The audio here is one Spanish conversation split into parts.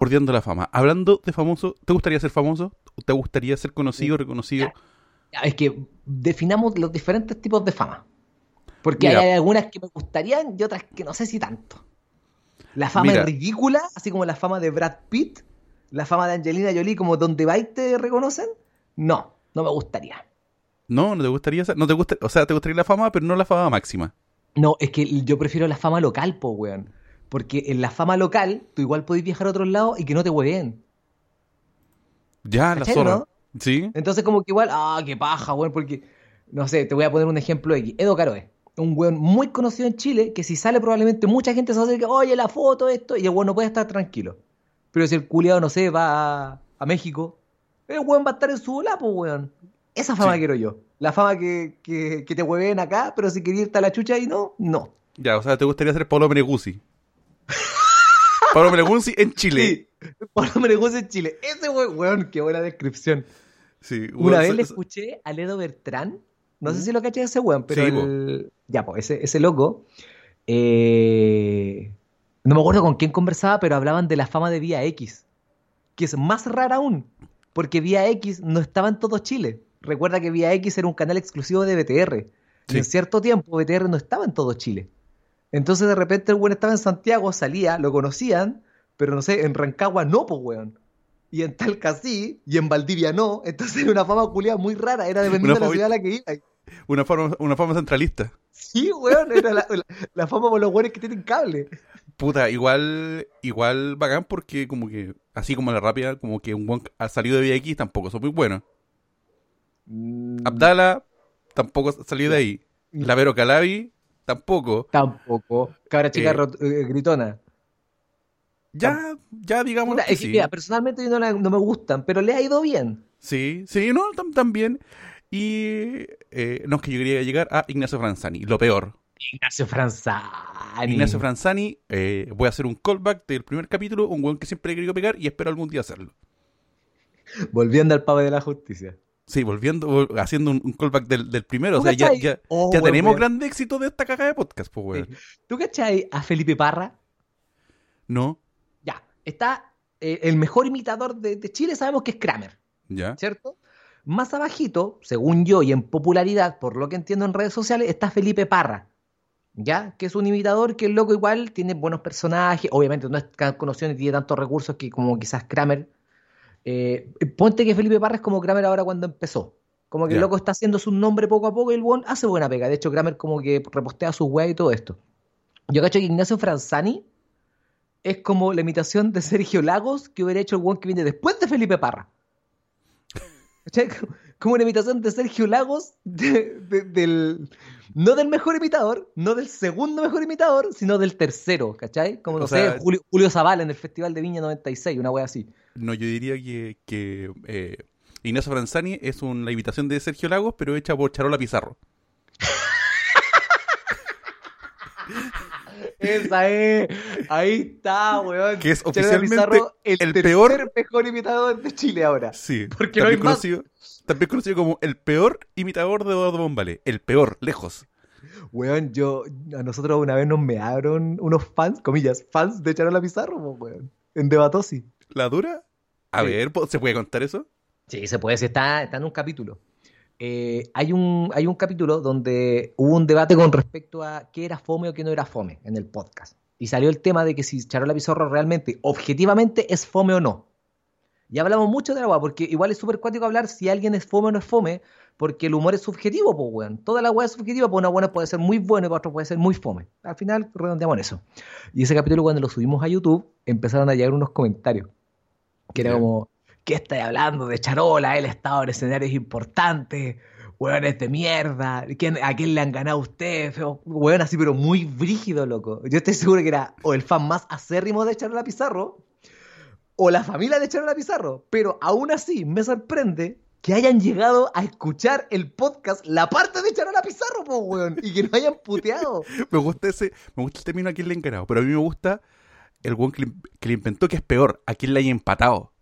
bordeando la fama. Hablando de famoso, ¿te gustaría ser famoso? ¿Te gustaría ser conocido, reconocido? Es que definamos los diferentes tipos de fama. Porque hay algunas que me gustarían y otras que no sé si tanto. La fama es ridícula, así como la fama de Brad Pitt, la fama de Angelina Jolie, como donde va y te reconocen. No, no me gustaría. No, no te gustaría no te gusta, o sea, te gustaría la fama, pero no la fama máxima. No, es que yo prefiero la fama local, po, weón. Porque en la fama local, tú igual podés viajar a otros lados y que no te hueven. Ya, la zona. Sí. Entonces, como que igual, ah, qué paja, weón, porque, no sé, te voy a poner un ejemplo aquí. Edo Caroe, un weón muy conocido en Chile, que si sale probablemente mucha gente se va a decir, oye, la foto, esto, y el weón no puede estar tranquilo. Pero si el culiado, no sé, va a, México, el weón va a estar en su lapo, weón. Esa fama quiero yo. La fama que, que, te hueven acá, pero si quería irte a la chucha y no, no. Ya, o sea, te gustaría ser Pablo Meneguzzi. Pablo Meneguzzi en Chile. Sí, Pablo Meneguzzi en Chile. Ese weón, weón, qué buena descripción. Sí, Una vez le escuché a Ledo Bertrán, no sé si lo caché ese weón, pero el... ya, pues ese, ese loco, eh... no me acuerdo con quién conversaba, pero hablaban de la fama de Vía X, que es más rara aún, porque Vía X no estaba en todo Chile. Recuerda que Vía X era un canal exclusivo de BTR. Y en cierto tiempo BTR no estaba en todo Chile. Entonces de repente el weón estaba en Santiago, salía, lo conocían, pero no sé, en Rancagua no, pues weón. Y en Talca sí, y en Valdivia no. Entonces era una fama culiada muy rara, era dependiendo de la ciudad a la que iba. Una fama, una fama centralista. Sí, weón, era la, fama por los weones que tienen cable. Puta, igual, igual bacán porque como que, así como la rápida, como que un buen ha salido de VX tampoco son muy buenos. Mm. Abdala tampoco salió de ahí. Mm. Lavero Calabi tampoco. Tampoco. Cabra chica eh, eh, gritona. Ya, ya digamos. personalmente no, me gustan, pero le ha ido bien. Sí, sí, no, también. Y eh, no es que yo quería llegar a Ignacio Franzani, lo peor. Ignacio Franzani. Ignacio Franzani, voy a hacer un callback del primer capítulo, un weón que siempre he querido pegar y espero algún día hacerlo. Volviendo al pavo de la justicia. Sí, volviendo, haciendo un, callback del, primero. O sea, ya, ya, oh, tenemos gran éxito de esta caga de podcast, pues, weón. ¿Tú cachai a Felipe Parra? No. Ya, está eh, el mejor imitador de, Chile, sabemos que es Kramer. Ya. ¿Cierto? Más abajito, según yo, y en popularidad, por lo que entiendo en redes sociales, está Felipe Parra. ¿Ya? Que es un imitador que el loco igual tiene buenos personajes. Obviamente no es tan conocido ni tiene tantos recursos que como quizás Kramer eh, ponte que Felipe Parra es como Kramer ahora cuando empezó. Como que el loco está haciendo su nombre poco a poco y el buen hace buena pega. De hecho, Kramer como que repostea su web y todo esto. Yo cacho que Ignacio Franzani es como la imitación de Sergio Lagos que hubiera hecho el buen que viene después de Felipe Parra. como una imitación de Sergio Lagos del, no del mejor imitador, no del segundo mejor imitador, sino del tercero, ¿cachai? Como no sé, Julio, Julio Zavala en el Festival de Viña 96, una wea así. No, yo diría que, que eh, Ignacio Franzani es una imitación de Sergio Lagos, pero hecha por Charola Pizarro. Esa es. Ahí está, weón. Que es oficialmente el, peor mejor imitador de Chile ahora. Sí. Porque no hay conocido, También conocido como el peor imitador de Eduardo Bombale. El peor, lejos. Weón, yo. A nosotros una vez nos mearon unos fans, comillas, fans de Charola Pizarro, weón. En Debatosi. ¿La dura? A ver, ¿se puede contar eso? Sí, se puede, está, está en un capítulo. Eh, hay, un, hay un capítulo donde hubo un debate con respecto a qué era fome o qué no era fome en el podcast. Y salió el tema de que si Charola Pizarro realmente, objetivamente, es fome o no. Y hablamos mucho de la weá, porque igual es súper cuático hablar si alguien es fome o no es fome, porque el humor es subjetivo, pues weón. Toda la weá es subjetiva, pues una buena puede ser muy buena y para otra puede ser muy fome. Al final redondeamos en eso. Y ese capítulo cuando lo subimos a YouTube, empezaron a llegar unos comentarios que era como, ¿qué estáis hablando de Charola? Él ha estado en escenarios importantes, weones de mierda, ¿a quién le han ganado ustedes? Weón así, pero muy brígido, loco. Yo estoy seguro que era o el fan más acérrimo de Charola Pizarro, o la familia de Charola Pizarro. Pero aún así, me sorprende que hayan llegado a escuchar el podcast, la parte de Charola Pizarro, po, weón, y que no hayan puteado. me gusta ese, me gusta el término a quién le han ganado, pero a mí me gusta el weón que, le inventó que es peor, a quién le haya empatado.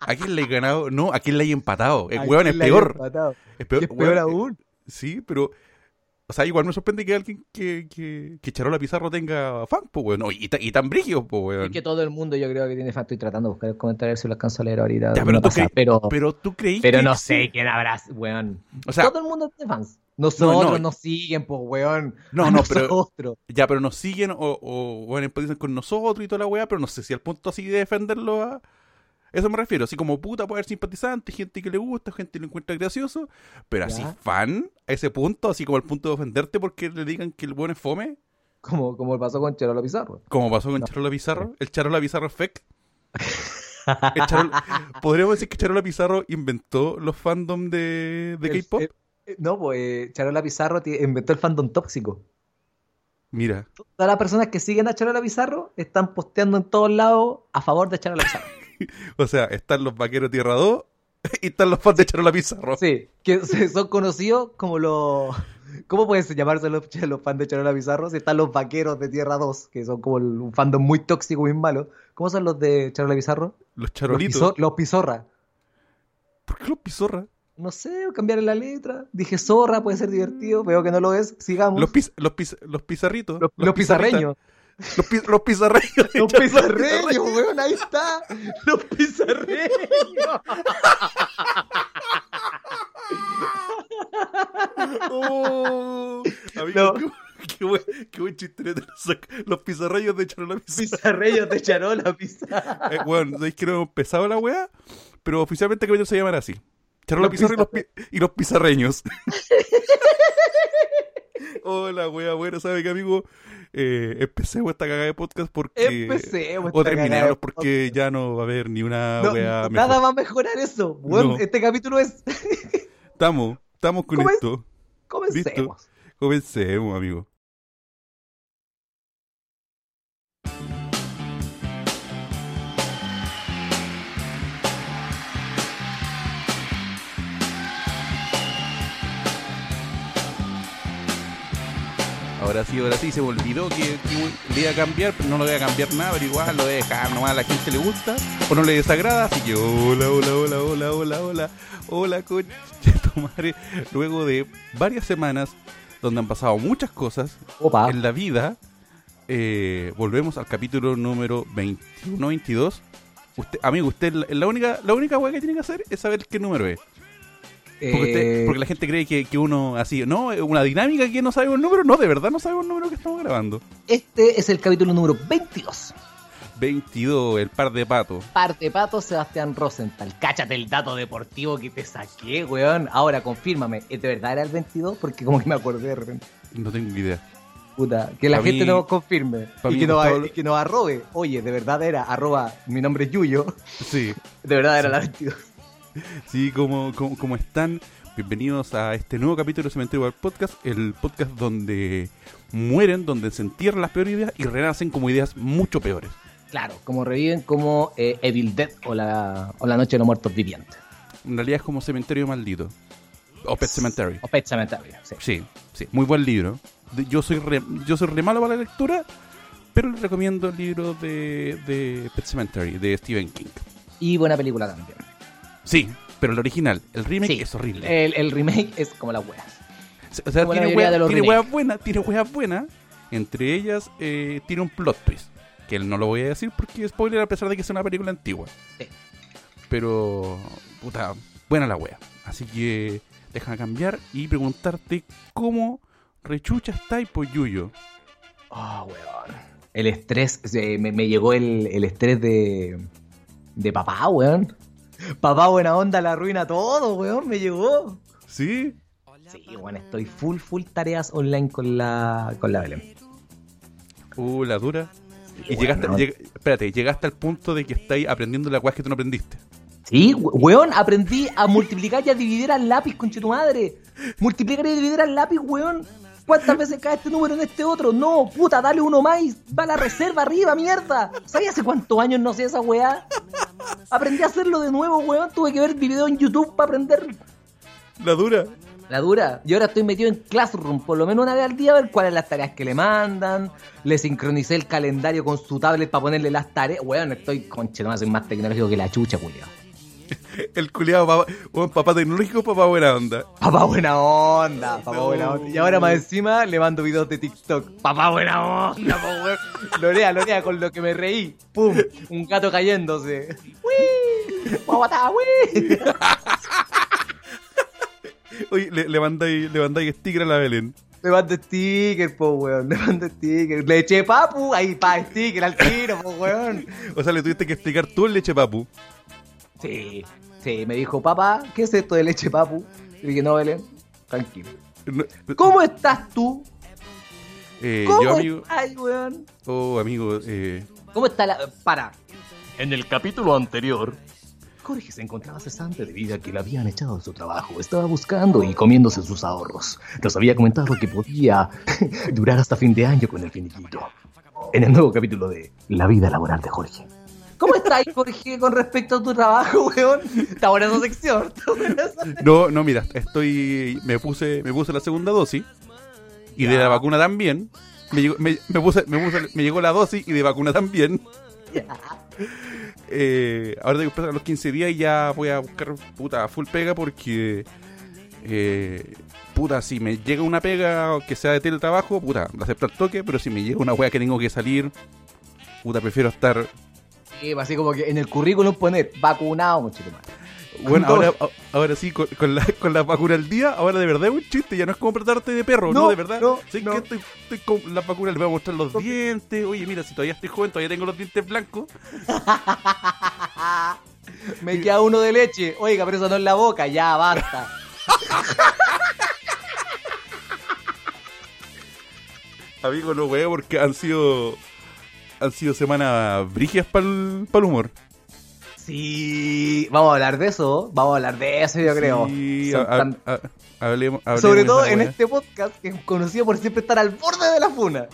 ¿A quién le haya ganado? No, a quién le haya empatado. El weón es peor. Es peor, aún. Sí, pero O sea, igual me sorprende que alguien que, que, que Charola Pizarro tenga fan, pues, weón. Y, ta- y tan brígido, pues, weón. Es que todo el mundo yo creo que tiene fan. Estoy tratando de buscar el comentario a ver si lo alcanzo a leer ahorita. Ya, pero tú pasa, creí- pero, Pero tú creí pero que no sé quién habrá, weón. O sea, todo el mundo tiene fans. Nosotros No, no. nos siguen, pues, weón. No, A no, pero- nosotros. ya, pero nos siguen o, o, o empatizan con nosotros y toda la weá, pero no sé si al punto así de defenderlo a... Eso me refiero, así como puta puede haber simpatizantes, gente que le gusta, gente que lo encuentra gracioso, pero así fan a ese punto, así como al punto de ofenderte porque le digan que el buen es fome, Como, como pasó con Cherola Pizarro. como pasó con No. Charola Pizarro, el Charola Pizarro Effect. Charola- Podríamos decir que Charola Pizarro inventó los fandom de, de K-pop. No, pues eh, Charola Pizarro inventó el fandom tóxico. Mira, Todas las personas que siguen a Charola Pizarro están posteando en todos lados a favor de Charola Pizarro. o sea, están los vaqueros Tierra 2 y están los fans de Charola Pizarro. Sí, que son conocidos como los... ¿Cómo pueden llamarse los, los fans de Charola Pizarro? Si están los vaqueros de Tierra 2, que son como un fandom muy tóxico, muy malo. ¿Cómo son los de Charola Pizarro? Los Los, charolitos. pizo- los Pizorra. ¿Por qué los pizorra? No sé, cambiar la letra. Dije zorra, puede ser divertido. Veo que no lo es. Sigamos. Los, piz- los, piz- los pizarritos. Los- pizarreños. Los, pi- los pizarreños. Los pizarreños, weón, ahí está. Los pizarreños. Oh, amigo, No. qué, buen, qué buen chiste los, pizarreños de Charola Pizarro. Pizarreños de Charola, pizarra. Eh, bueno, sabéis que no hemos empezado la weá, pero oficialmente capítulo se llaman así. Charola Los Pizarro y los, pi- y los pizarreños. Hola, wea, bueno, ¿sabe qué, amigo? Eh, empecemos esta cagada de podcast porque... Empecemos. O terminemos porque ya no va a haber ni una No, wea nada mejor. va a mejorar eso. Bueno, No. este capítulo es. Estamos, estamos con ¿Cómo es? esto. Comencemos. Comencemos, amigo. Ahora sí, ahora sí, se me olvidó que, que le iba a cambiar, pero no lo voy a cambiar nada, pero igual lo voy a dejar, nomás a la gente le gusta o no le desagrada, así que hola, hola, hola, hola, hola, hola, hola, coche tu madre. Luego de varias semanas donde han pasado muchas cosas Opa. en la vida, eh, volvemos al capítulo número 21-22. Usted, amigo, usted la, la única la única weá que tiene que hacer es saber qué número es. Porque, Eh, porque la gente cree que, que uno así, no, una dinámica que no sabemos el número, no, de verdad no sabemos el número que estamos grabando. Este es el capítulo número 22. 22, el par de patos. Parte pato Sebastián Rosenthal. Cáchate el dato deportivo que te saqué, weón. Ahora, confírmame. ¿De verdad era el 22? Porque como que me acordé de repente. No tengo idea. Puta, que la Pa' gente mí- nos confirme. Y que, nos, y que nos arrobe. Oye, de verdad era arroba mi nombre es Yuyo. Sí, De verdad era la 22. Sí, como, como, como están. Bienvenidos a este nuevo capítulo de Cementerio del Podcast, el podcast donde mueren, donde se entierran las peores ideas y renacen como ideas mucho peores. Claro, como reviven como eh, Evil Dead o la, o la Noche de los Muertos Vivientes. En realidad es como Cementerio Maldito. O Pet Cemetery. O Pet Cemetery, sí. Sí, sí, muy buen libro. Yo soy re, yo soy re malo para la lectura, pero les recomiendo el libro de, de Pet Cemetery, de Stephen King. Y buena película también. Sí, pero el original, el remake Sí. es horrible. El, el remake es como la wea. o sea, como la tiene mayoría weas de los tiene remakes. weas buenas, tiene weas buenas. Entre ellas, eh, tiene un plot twist. Que no lo voy a decir porque es spoiler a pesar de que es una película antigua. Sí. Pero, puta, buena la wea. Así que, déjame cambiar y preguntarte cómo rechucha está po Yuyo. Oh, weón. El estrés, eh, me, me llegó el, el estrés de, de papá, weón. Papá buena onda la arruina todo, weón, me llegó. ¿Sí? Sí, weón, estoy full, full tareas online con la, con la Belén. Uh, la dura. Y llegaste, no. lleg- espérate, llegaste al punto de que estáis aprendiendo la weá que tú no aprendiste. Sí, we- weón, aprendí a multiplicar y a dividir al lápiz, conche tu madre. Multiplicar y dividir al lápiz, weón. ¿Cuántas veces cae este número en este otro? No, puta, dale uno más y va a la reserva arriba, mierda. ¿Sabes hace cuántos años no sé esa weá? Aprendí a hacerlo de nuevo, weón. Tuve que ver video en YouTube para aprender La dura. la dura. Y ahora estoy metido en Classroom, por lo menos una vez al día, a ver cuáles las tareas que le mandan. Le sincronicé el calendario con su tablet para ponerle las tareas. Weón, estoy, conche, no soy más tecnológico que la chucha, culiao. El culiado, papá, papá tecnológico, papá buena onda. Papá buena onda, papá No. buena onda. Y ahora más encima le mando videos de TikTok. Papá buena onda, po, weón. Lorea, Lorea, con lo que me reí. Pum, un gato cayéndose. ¡Uy! ¡Guaguatá! Oye, le, le mandáis, le mandáis sticker a la Belén. Le mando sticker, po, weón. Le mando sticker. Le eché papu, ahí, pa, sticker al tiro, po, weón. O sea, le tuviste que explicar tú el leche papu. Sí, sí, me dijo, papá, ¿qué es esto de leche papu? Y dije, no, Belén, tranquilo. No, ¿Cómo estás tú? eh, ¿Cómo yo, amigo. estás, weón? Oh, amigo, eh, ¿Cómo está la...? Para. En el capítulo anterior... Jorge se encontraba cesante debido a que le habían echado de su trabajo. Estaba buscando y comiéndose sus ahorros. Nos había comentado que podía durar hasta fin de año con el finiquito. En el nuevo capítulo de La vida laboral de Jorge. ¿Cómo estás, Jorge, con respecto a tu trabajo, weón? Está buena esa sección. No, no, mira, estoy. Me puse, me puse la segunda dosis. Y de la vacuna también. Me llegó, me, me puse, me, puse- me llegó la dosis y de vacuna también. Eh, ahora tengo que empezar a los 15 días y ya voy a buscar puta full pega porque. eh, puta, si me llega una pega que sea de teletrabajo, puta, la acepto al toque. Pero si me llega una wea que tengo que salir, puta, prefiero estar. Sí, así como que en el currículum poner vacunado, mucho más. Bueno, ahora, sí, con, con la, con la vacuna al día, ahora de verdad es un chiste, ya no es como tratarte de perro, no, No, de verdad. no, Sí, no. que estoy, estoy con la vacuna, le voy a mostrar los dientes. Oye, mira, si todavía estoy joven, todavía tengo los dientes blancos. Me queda uno de leche. Oiga, pero eso no es la boca. Ya, basta. Amigo, no wea, porque han sido han sido semanas brigias para el humor. Sí, vamos a hablar de eso. Vamos a hablar de eso, yo creo. Sí, tan- hablemos, hablemos Sobre todo en este podcast que es conocido por siempre estar al borde de la funa.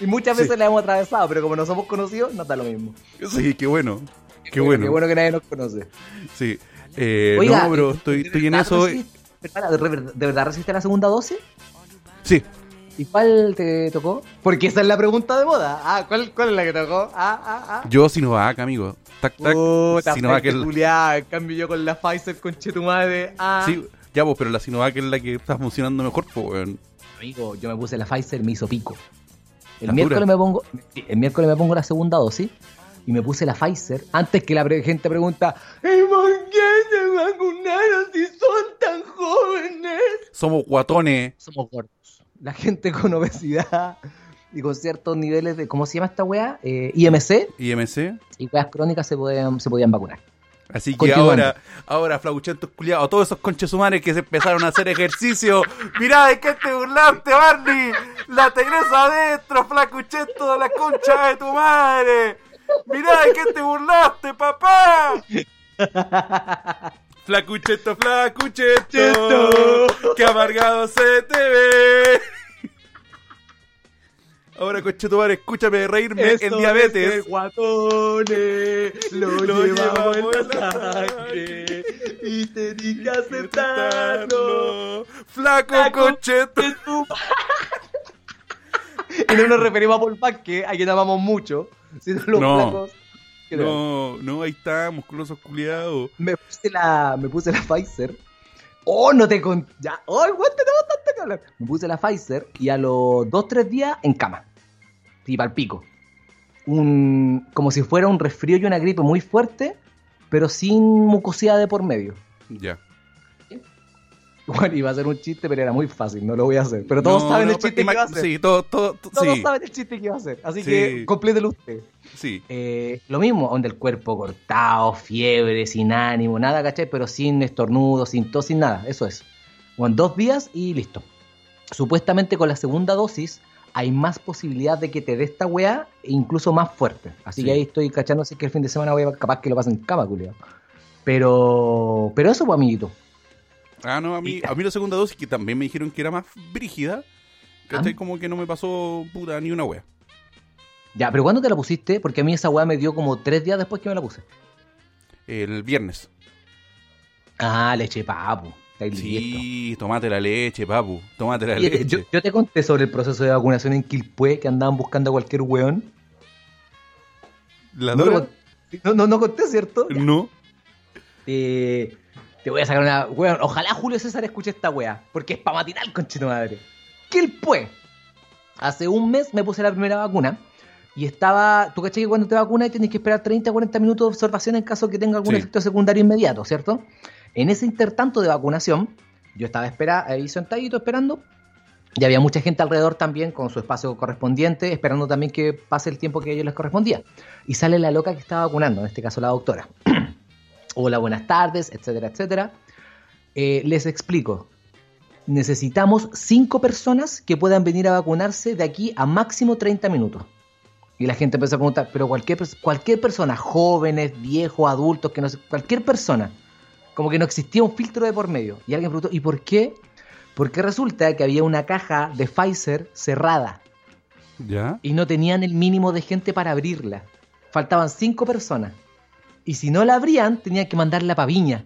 Y muchas Sí. veces la hemos atravesado, pero como no somos conocidos, no está lo mismo. Sí, qué bueno. Qué bueno. Qué bueno que nadie nos conoce. Sí. Eh, Oiga, no, pero ¿de estoy, estoy en eso. resist- espera, ¿De verdad- de verdad resiste la segunda dosis? Sí. ¿Y cuál te tocó? Porque esa es la pregunta de moda. Ah, ¿cuál, cuál es la que tocó? Ah, ah, ah. Yo Sinovac, amigo. Tac, tac. Puta, Sinovac es la- En cambio yo con la Pfizer con madre. Ah. Sí, ya vos, pero la Sinovac es la que está funcionando mejor, pues, weón. Amigo, yo me puse la Pfizer, me hizo pico. El ¿La miércoles dura? me pongo, el miércoles me pongo la segunda dosis y me puse la Pfizer antes que la gente pregunta, ¿y por qué se vacunaron si son tan jóvenes? Somos guatones. Somos gordos. La gente con obesidad y con ciertos niveles de, ¿cómo se llama esta weá? Eh, IMC IMC. y weas crónicas se podían, se podían vacunar. Así que ahora, ahora, flauchentos culiados, todos esos conches humanos que se empezaron a hacer ejercicio. Mirá de qué te burlaste, Barney. La tenés adentro, flacuchento de la concha de tu madre. Mirá de qué te burlaste, papá. Flacucheto, flacucheto, que amargado se te ve. Ahora, conchetumare, escúchame reírme en diabetes. guatones, lo, Lo llevamos llevamos en la sangre y tenés que aceptarlo. Flaco Flaco concheto. Y no nos referimos a Paul Vázquez, a quien amamos mucho, sino a los No. flacos. No. No, ahí está, musculosos culiados. Me puse la, me puse la Pfizer. Oh, no te con... Ya, oh, igual tenemos tanto que hablar. Me puse la Pfizer y a los 2-3 días en cama. Y al pico. Un, como si fuera un resfrío y una gripe muy fuerte, pero sin mucosidad de por medio. Ya. Bueno, iba a ser un chiste, pero era muy fácil, no lo voy a hacer. Pero todos No, saben no, el chiste que iba a hacer. Sí, todo, todo, todo- todos sí, saben el chiste que iba a hacer. Así Sí. que complételo usted. sí. Eh, lo mismo, donde el cuerpo cortado, fiebre, sin ánimo, nada, ¿cachai? Pero sin estornudo, sin tos, sin nada, eso es. Bueno, dos días y listo. Supuestamente con la segunda dosis hay más posibilidad de que te dé esta weá, e incluso más fuerte. Así Sí. que ahí estoy cachando si es que el fin de semana voy a capaz que lo pasen en cama, culiao. Pero, pero eso, pues, amiguito. Ah, no, a mí, a mí la segunda dosis, que también me dijeron que era más brígida, ¿cachai? Ah. Como que no me pasó puta ni una wea. Ya, pero ¿cuándo te la pusiste? Porque a mí esa weá me dio como tres días después que me la puse. El viernes. Ah, leche papu. Sí, tomate la leche, papu. Tomate la leche. yo, yo te conté sobre el proceso de vacunación en Quilpué que andaban buscando a cualquier weón. ¿La No, no, no, no conté, ¿cierto? No. te, te voy a sacar una. Weón, ojalá Julio César escuche esta wea, porque es para matinal, conchito madre. ¿Qué el pues? Hace un mes me puse la primera vacuna. Y estaba, tú caché que cuando te vacunas tienes que esperar 30 40 minutos de observación en caso que tenga algún Sí. efecto secundario inmediato, ¿cierto? En ese intertanto de vacunación, yo estaba espera, ahí sentadito esperando, y había mucha gente alrededor también con su espacio correspondiente, esperando también que pase el tiempo que a ellos les correspondía. Y sale la loca que estaba vacunando, en este caso la doctora. Hola, buenas tardes, etcétera, etcétera. Eh, les explico. Necesitamos cinco personas que puedan venir a vacunarse de aquí a máximo 30 minutos. Y la gente empezó a preguntar, pero cualquier, cualquier persona, jóvenes, viejos, adultos, que no sé, cualquier persona, como que no existía un filtro de por medio. Y alguien preguntó, ¿y por qué? Porque resulta que había una caja de Pfizer cerrada ¿Ya? y no tenían el mínimo de gente para abrirla. Faltaban cinco personas. Y si no la abrían, tenían que mandarla para Viña.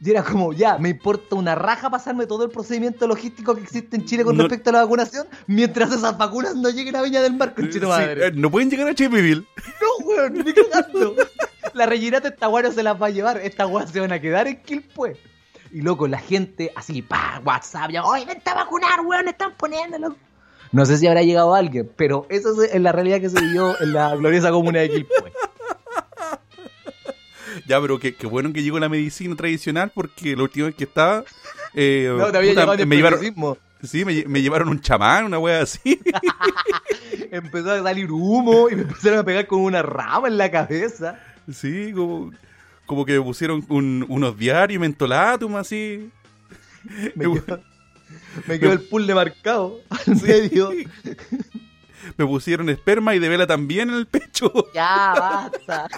Y era como, ya, me importa una raja pasarme todo el procedimiento logístico que existe en Chile con No- respecto a la vacunación, mientras esas vacunas no lleguen a Viña del Mar, Sí, conchito madre. eh, no pueden llegar a Chipiville. No, weón, ni cagando. La rellenata esta weá no se las va a llevar. Estas weas se van a quedar en Quilpue. Y loco, la gente así, pa, WhatsApp, ya, oye, vente a vacunar, weón, están poniéndolo. No sé si habrá llegado alguien, pero esa es la realidad que se vivió en la gloriosa comuna de Quilpue. Ya, pero qué, qué bueno que llegó la medicina tradicional porque la última vez que estaba. eh, No, te había puta, llegado me llevaron, sí, me, lle- me llevaron un chamán, una wea así. Empezó a salir humo y me empezaron a pegar con una rama en la cabeza. Sí, como, como que me pusieron un- unos diarios, mentolatum, así. Me quedó, me quedó el puzzle marcado al medio. Me pusieron esperma y de vela también en el pecho. Ya, basta.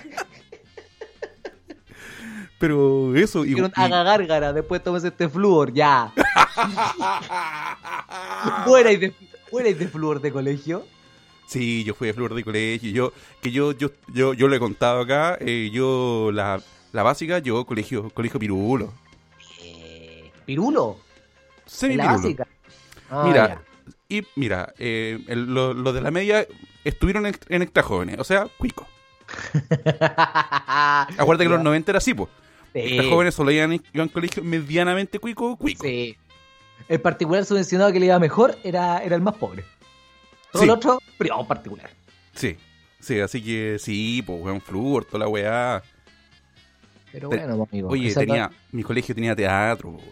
Pero eso, y, Dijeron, y- haga gárgara, después tomes este flúor, ya. ¿Fuera y de, y de flúor de colegio? Sí, yo fui de flor de colegio. Yo, que yo, yo, yo, yo lo he contado acá. eh, yo, la, la básica, yo colegio, colegio pirulo. Eh, ¿Pirulo? Semi ¿En la pirulo. básica? Ah, Mira, y mira, eh, el- lo- los de la media estuvieron en, en extra jóvenes, o sea, cuico. Acuérdate que Ya. los 90 era así, pues. Sí, Extra jóvenes solo iban, iban a colegio medianamente cuico, cuico. sí. El particular subvencionado que le iba mejor era, era el más pobre. Todo Sí. el otro, privado particular. Sí, sí, así que sí, pues, weón, flúor, toda la weá. Pero Te- bueno, amigo. Oye, tenía, mi colegio tenía teatro, weón.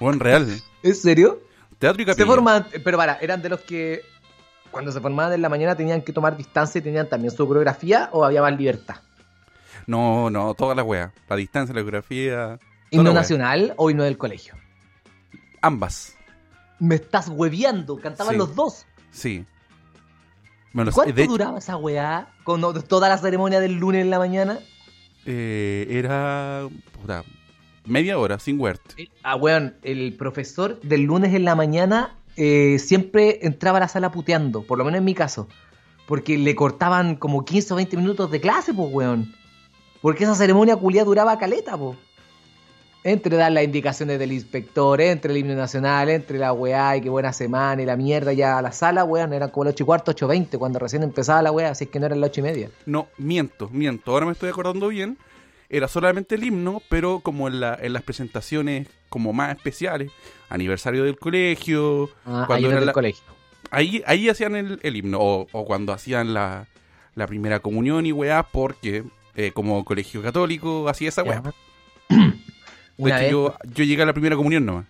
Weón, real. ¿En serio? Teatro y Se capilla. forman, pero para, eran de los que cuando se formaban en la mañana tenían que tomar distancia y tenían también su coreografía o había más libertad. No, no, toda la weá. La distancia, la geografía. ¿Himno nacional o himno del colegio? Ambas, Me estás hueveando, cantaban Sí. los dos. sí. Me. ¿Cuánto De duraba esa weá con toda la ceremonia del lunes en la mañana? eh, era. Puta, media hora, sin word. Ah, weón, el profesor del lunes en la mañana eh, siempre entraba a la sala puteando, por lo menos en mi caso. Porque le cortaban como 15 o 20 minutos de clase, pues, weón. Porque esa ceremonia culia duraba caleta, pues. Entre dar las indicaciones del inspector, entre el himno nacional, entre la weá y qué buena semana y la mierda ya a la sala, weón, eran como las 8 y cuarto, 8 20, cuando recién empezaba la weá, así es que no eran las 8 y media. No, miento, miento. Ahora me estoy acordando bien. Era solamente el himno, pero como en, la, en las presentaciones como más especiales, aniversario del colegio, Ah, Cuando era era el la- colegio. ahí, ahí hacían el, el himno, o, o cuando hacían la, la primera comunión y weá, porque eh, como colegio católico hacía esa weá. De Una hecho, vez, yo, yo llegué a la primera comunión nomás.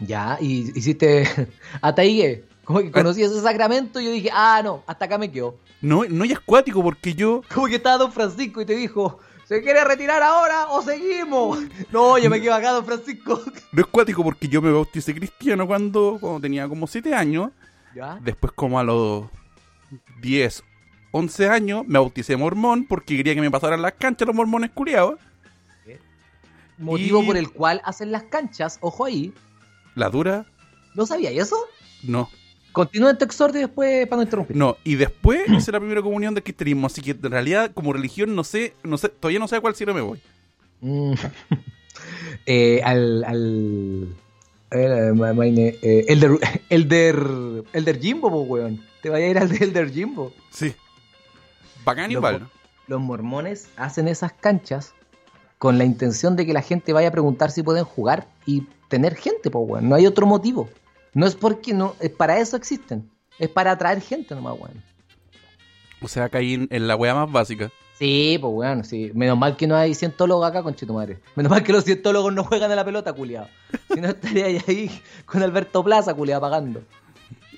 Ya, y hiciste ataígue. Como que conocí ese sacramento y yo dije, ah, no, hasta acá me quedo. No, no es acuático porque yo. Como que estaba Don Francisco y te dijo, ¿se quiere retirar ahora o seguimos? No, yo me quedo acá, Don Francisco. No es cuático porque yo me bauticé cristiano cuando, cuando tenía como 7 años. Ya. Después, como a los 10, 11 años, me bauticé mormón porque quería que me pasaran las canchas los mormones culiados. Motivo Y- por el cual hacen las canchas, ojo ahí. La dura, ¿No sabía eso? no. Continúa tu exordio después para no interrumpir. No, y después hice la primera comunión del cristianismo. Así que en realidad, como religión, no sé, no sé, todavía no sé a cuál cielo me voy. Mm. Eh, al. al eh, eh, Elder, Elder, Elder Jimbo, po, weón. Te vaya a ir al de Elder Jimbo. Sí. Bacán Lo igual. los mormones hacen esas canchas con la intención de que la gente vaya a preguntar si pueden jugar y tener gente, pues, weón. No hay otro motivo. No es porque no, es para eso existen. Es para atraer gente nomás, weón. O sea, caí en, en la wea más básica. Sí, pues weón, sí. Menos mal que no hay cientólogos acá, con madre. Menos mal que los cientólogos no juegan a la pelota, culiado. Si no estaría ahí con Alberto Plaza, culiado, pagando.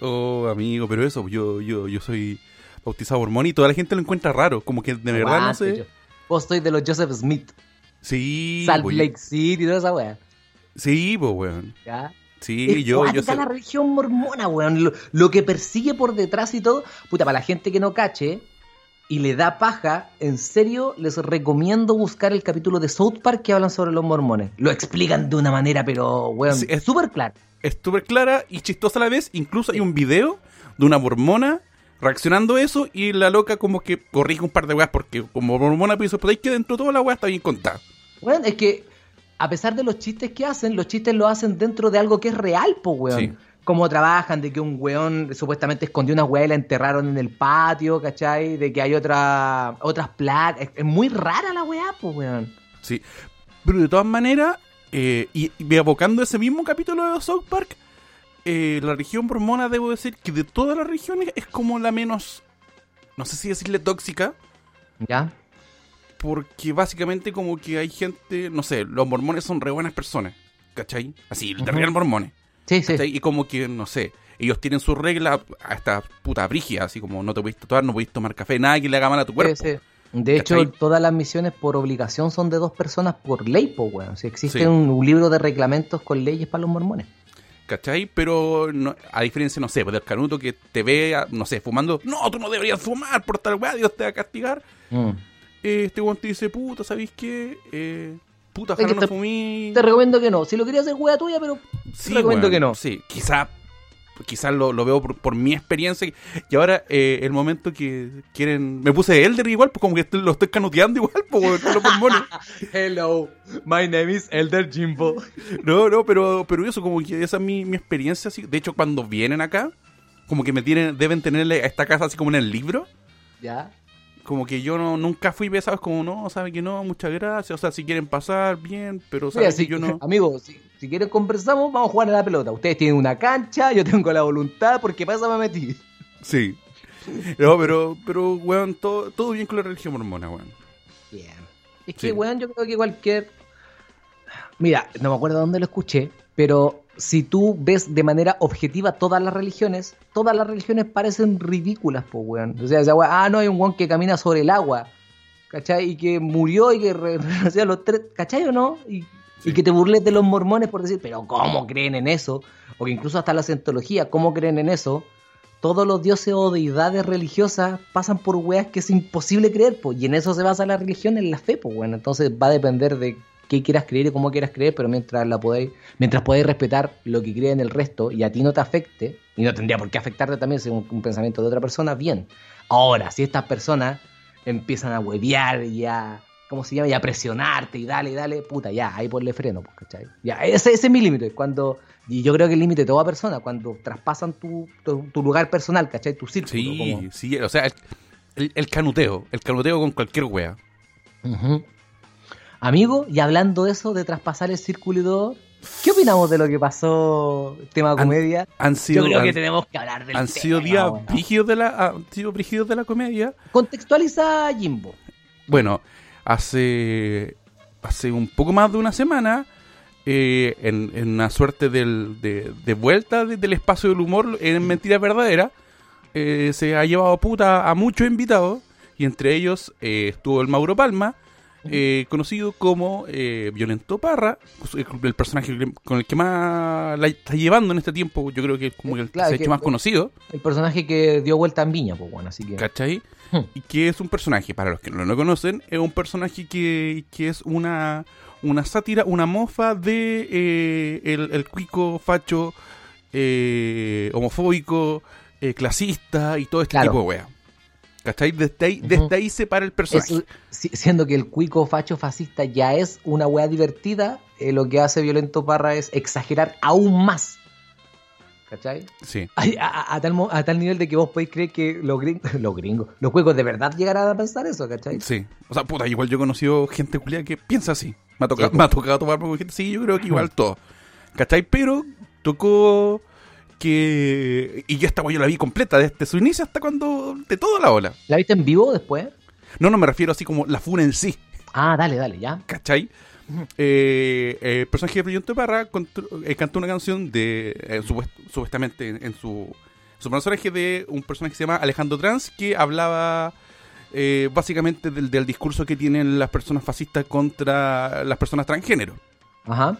Oh, amigo, pero eso, yo, yo, yo soy bautizado mormón y toda la gente lo encuentra raro. Como que de verdad no sé. yo- Vos sois de los Joseph Smith, Sí, Salt Lake City y toda esa weá. Sí, pues, weón. ¿Ya? Sí, es yo, yo sé. la religión mormona, weón. Lo, lo que persigue por detrás y todo. Puta, para la gente que no cache y le da paja, en serio les recomiendo buscar el capítulo de South Park que hablan sobre los mormones. Lo explican de una manera, pero, weón, Sí, es- súper clara. Es súper clara y chistosa a la vez. Incluso hay un video de una mormona reaccionando a eso y la loca como que corrige un par de weas porque como mormona pues pero es que dentro de toda la wea está bien contada. Weón, es que a pesar de los chistes que hacen, los chistes lo hacen dentro de algo que es real, po, weón. Sí. Cómo trabajan, de que un weón supuestamente escondió una weá y la enterraron en el patio, ¿cachai? De que hay otra, otras placas. Es, es muy rara la weá, po, weón. Sí. Pero de todas maneras, eh, y, y evocando ese mismo capítulo de South Park, eh, la región mormona, debo decir que de todas las regiones es como la menos, no sé si decirle tóxica, ¿Ya? porque básicamente como que hay gente, no sé, los mormones son re buenas personas, ¿cachai? Así, de Ujú. real mormones. Sí, sí. Y como que, no sé, ellos tienen sus reglas hasta puta brígida, así como no te podéis tatuar, no podéis tomar café, nada que le haga mal a tu cuerpo. Sí, sí. De hecho, todas las misiones por obligación son de dos personas por ley, po, weón. Si existe Sí. un, un libro de reglamentos con leyes para los mormones. ¿Cachai? Pero no- a diferencia, no sé, pues del canuto que te ve, no sé, fumando, no, tú no deberías fumar por tal weá, Dios te va a castigar. Mm. Eh, este weón te dice, puta, ¿sabéis qué? Eh, puta, ojalá no te- fumí. Te recomiendo que no. Si lo querías hacer weá tuya, pero Sí, te recomiendo que no. Sí, quizá, quizás lo, lo veo por, por mi experiencia. Y ahora, eh, el momento que quieren. Me puse Elder igual, pues como que lo estoy canuteando igual, pues, con los pulmones. Hello, my name is Elder Jimbo. No, no, pero, pero eso, como que esa es mi, mi experiencia. Así. De hecho, cuando vienen acá, como que me tienen, deben tenerle a esta casa así como en el libro. ¿Ya? Como que yo no, nunca fui pesado, es como, no, sabe que no, muchas gracias. O sea, si quieren pasar, bien, pero Mira, saben si, que yo no. Amigo, si, si quieren conversamos, vamos a jugar a la pelota. Ustedes tienen una cancha, yo tengo la voluntad, porque eso me metí. Sí. No, pero, pero, weón, todo, todo bien con la religión mormona, weón. Bien. Es Sí. que, weón, yo creo que cualquier. Mira, no me acuerdo dónde lo escuché, pero si tú ves de manera objetiva todas las religiones, todas las religiones parecen ridículas, pues, weón. O sea, esa weá, ah, no, hay un weón que camina sobre el agua, ¿cachai? Y que murió y que re- renunció a los tres, ¿cachai o no? Y, Sí. y que te burles de los mormones por decir, pero ¿cómo creen en eso? O que incluso hasta la cientología, ¿cómo creen en eso? Todos los dioses o deidades religiosas pasan por weas que es imposible creer, pues, y en eso se basa la religión, en la fe, pues, bueno. Entonces va a depender de qué quieras creer y cómo quieras creer, pero mientras la podéis, mientras podéis respetar lo que creen el resto y a ti no te afecte, y no tendría por qué afectarte también según un pensamiento de otra persona, bien. Ahora, si estas personas empiezan a huevear y a, ¿cómo se llama? Y a presionarte y dale, y dale, puta, ya, ahí ponle freno, pues, ¿cachai? Ya, ese, ese es mi límite, cuando, y yo creo que el límite de toda persona, cuando traspasan tu, tu, tu lugar personal, ¿cachai? Tu círculo. Sí, como- sí, o sea, el, el- el canuteo, el canuteo con cualquier wea. Ujú. Amigo, y hablando de eso, de traspasar el círculo ¿qué opinamos de lo que pasó, tema Han- comedia? Han Yo sido, creo que tenemos que hablar del han tema, sido días brígidos de la, han sido brígidos de la comedia. Contextualiza Jimbo. Bueno, hace, hace un poco más de una semana, eh, en, en una suerte del- de, de vuelta de- del espacio del humor en Mentiras Verdaderas, eh, se ha llevado puta a muchos invitados, y entre ellos eh, estuvo el Mauro Palma, eh, conocido como eh, Violento Parra, el, el personaje con el que más la está llevando en este tiempo, yo creo que es como el que se ha hecho más conocido. El personaje que dio vuelta en Viña, pues bueno, así que. ¿Cachai? Hmm. Y que es un personaje, para los que no lo conocen, es un personaje que, que es una, una sátira, una mofa de eh, el, el cuico facho eh, homofóbico, eh, clasista y todo este Claro. tipo de wea. ¿Cachai? Desde ahí, se para el personaje. Es- siendo que el cuico facho fascista ya es una wea divertida, eh, lo que hace Violento Parra es exagerar aún más ¿Cachai? Sí. A, a- a tal, a tal nivel de que vos podéis creer que los gringos, los gringos, los juegos de verdad llegarán a pensar eso, ¿cachai? Sí. O sea, puta, igual yo he conocido gente culia que piensa así. Me ha tocado, Sí, me ha tocado tomarme con gente. Sí, yo creo que igual todo. ¿Cachai? Pero tocó que. Y yo esta weá yo la vi completa, desde su inicio hasta cuando. De toda la ola. ¿La viste en vivo después? No, no me refiero así como la funa en sí. Ah, dale, dale, ya. ¿Cachai? Eh, eh, el personaje de Brillante Parra eh, cantó una canción de, eh, supuest- supuestamente en, en su, su personaje de un personaje que se llama Alejandro Trans, que hablaba eh, básicamente del, del discurso que tienen las personas fascistas contra las personas transgénero. Ajá.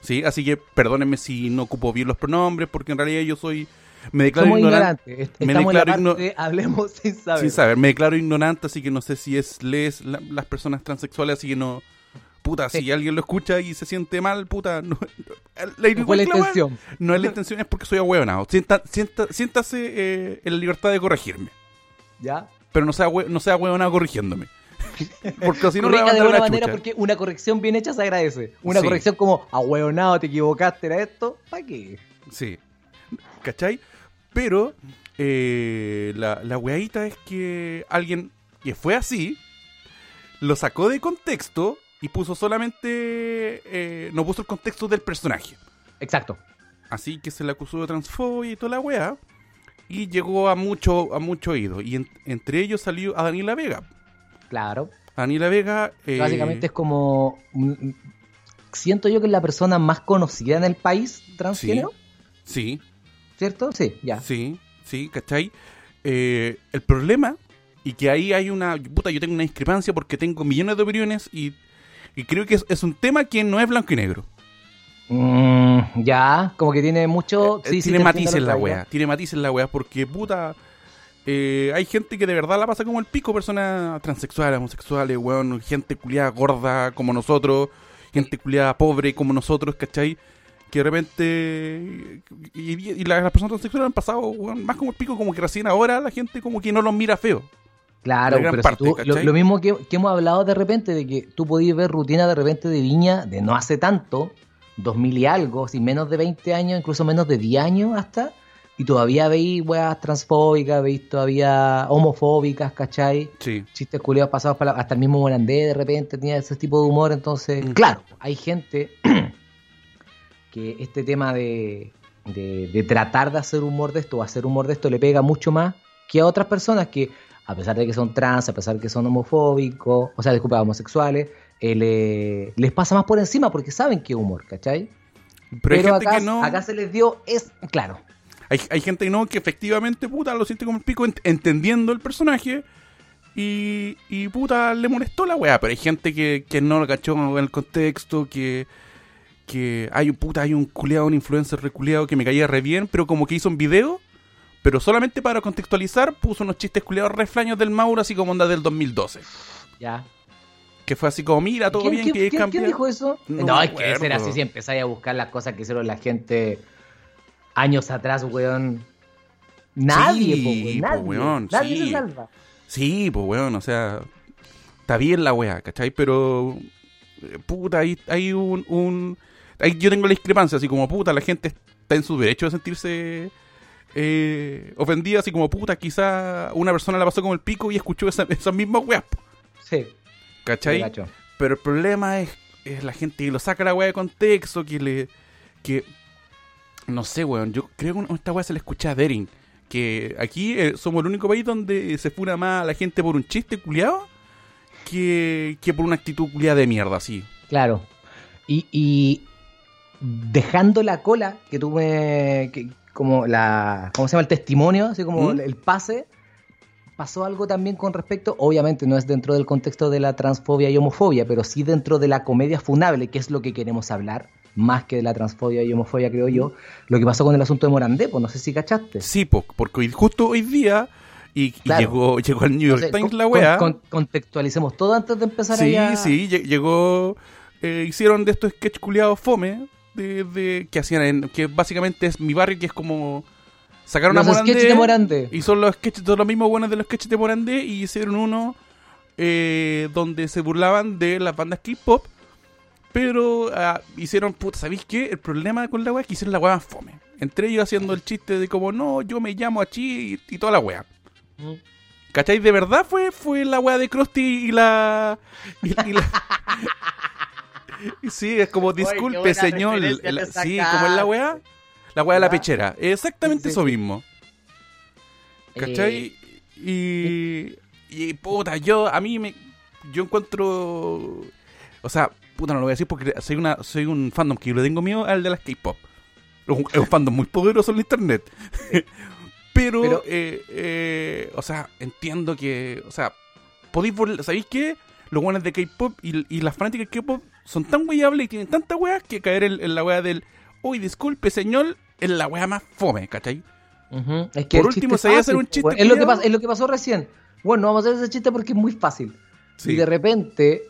¿Sí? Así que perdónenme si no ocupo bien los pronombres, porque en realidad yo soy... Me declaro Somos ignorante. ignorantes. Est- me declaro igno- de hablemos sin saber. Sin saber, me declaro ignorante, así que no sé si es les la- las personas transexuales, así que no. Puta, Sí. si alguien lo escucha y se siente mal, puta, no. La, No fue la intención. No es la intención, es porque soy ahueonado. Sienta, sienta, siéntase eh, en la libertad de corregirme. ¿Ya? Pero no sea, no sea corrigiéndome. Porque si no, le de buena manera chucha. porque una corrección bien hecha se agradece. Una Sí. corrección como, ahueonado, te equivocaste, era esto. ¿Para qué? Sí. ¿Cachai? Pero eh, la, la weadita es que alguien que fue así lo sacó de contexto y puso solamente. eh, no puso el contexto del personaje. Exacto. Así que se le acusó de transfobia y toda la weá. Y llegó a mucho, a mucho oído. Y en- entre ellos salió a Daniela Vega. Claro. A Daniela Vega. eh, Básicamente es como. Siento yo que es la persona más conocida en el país transgénero, Sí, ¿cierto? Sí, ya. Sí, sí, ¿cachai? Eh, el problema, y que ahí hay una. Puta, yo tengo una discrepancia porque tengo millones de opiniones y, y creo que es, es un tema que no es blanco y negro. Mm, ya, como que tiene mucho. Eh, sí, sí, tiene te matices la wea, tiene matices la wea, porque puta. Eh, hay gente que de verdad la pasa como el pico, personas transexuales, homosexuales, weón, gente culiada gorda como nosotros, gente culiada pobre como nosotros, ¿cachai? Que de repente. Y, y- y las, las personas transexuales han pasado weón, más como el pico, como que recién ahora la gente como que no los mira feo. Claro, pero si parte, tú- lo, mismo que, que hemos hablado de repente, de que tú podías ver rutina de repente de Viña de no hace tanto, 2000 y algo, sin menos de 20 años, incluso menos de 10 años hasta, y todavía veis weas transfóbicas, veis todavía homofóbicas, ¿cachai? Sí. Chistes culiados pasados para hasta el mismo Morandé de repente tenía ese tipo de humor, entonces, Mm. claro, hay gente que este tema de, de, de tratar de hacer humor de esto o hacer humor de esto le pega mucho más que a otras personas que, a pesar de que son trans, a pesar de que son homofóbicos, o sea, disculpa, homosexuales, eh, le- les pasa más por encima porque saben que es humor, ¿cachai? Pero, acá, que no. acá se les dio, es claro, Hay, hay gente que no, que efectivamente, puta, lo siente como el pico, ent- entendiendo el personaje. Y, y puta, le molestó la weá. Pero hay gente que, que no lo cachó en el contexto, que. Que hay un puta, hay un culeado, un influencer reculeado que me caía re bien, pero como que hizo un video, pero solamente para contextualizar, puso unos chistes culeados re flaños del Mauro, así como onda del 2012. ya. Que fue así como, mira, todo ¿Quién, bien, quién- que quién- quién dijo eso? No No, es que ser acuerdo. así si empezáis a buscar las cosas que hicieron la gente años atrás, weón. Nadie, Sí, po, weón, po, nadie. weón, nadie sí. se salva. Sí, pues weón, o sea, está bien la weá, ¿cachai? Pero, puta, hay, hay un... un ahí yo tengo la discrepancia, así como, puta, la gente está en su derecho de sentirse eh, ofendida, así como, puta, quizá una persona la pasó como el pico y escuchó esa- esas mismas weas, Sí, ¿cachai? Pero el problema es, es la gente que lo saca la weá de contexto, que le... que No sé, weón, yo creo que esta weá se la escuché a Dering. Que aquí eh, somos el único país donde se funa más a la gente por un chiste culiado que, que por una actitud culiada de mierda, así. Claro. Y, y dejando la cola que tú me. que- como la. ¿Cómo se llama? El testimonio, así como ¿Mm? el pase. Pasó algo también con respecto, obviamente no es dentro del contexto de la transfobia y homofobia, pero sí dentro de la comedia funable, que es lo que queremos hablar, más que de la transfobia y homofobia, creo yo. Lo que pasó con el asunto de Morandé, pues no sé si cachaste. Sí, po, porque hoy- justo hoy día, y, llegó, llegó al New York Entonces, Times con- la weá. con- con- contextualicemos todo antes de empezar Sí, allá. sí, lle- llegó. eh, hicieron de estos sketch culiados fome. De, de- que hacían en. que básicamente es mi barrio, que es como. Sacaron Los a Morandé. sketches de Morandé. Y son los sketches, todos los mismos buenos de los sketches de Morandé. Y hicieron uno eh, donde se burlaban de las bandas K-pop. Pero ah, hicieron, puta, ¿sabéis qué? El problema con la weá es que hicieron la weá más fome. Entre ellos haciendo el chiste de como, no, yo me llamo Achi y, y toda la wea. ¿Cachai? De verdad fue, fue la wea de Krusty y la. Y, y la... sí, es como, disculpe, señor. la- sí, como es la wea. La wea de la pechera. Exactamente Sí, eso mismo. ¿Cachai? Eh, y, y puta, yo a mí me yo encuentro o sea, puta no lo voy a decir porque soy una soy un fandom que yo le tengo miedo al de las K-pop. Es un, fandom muy poderoso en internet. Pero, Pero- eh, eh, o sea, entiendo que, o sea, podéis burla- ¿sabéis qué? Los buenos de K-pop y, y las fanáticas de K-pop son tan weyables y tienen tantas weas que caer en, en la wea del, uy, disculpe, señor, es la wea más fome, ¿cachai? Es Por último, fácil, hacer un chiste es lo, que culiao. pas- es lo que pasó recién. Bueno, vamos a hacer ese chiste porque es muy fácil. Sí. Y de repente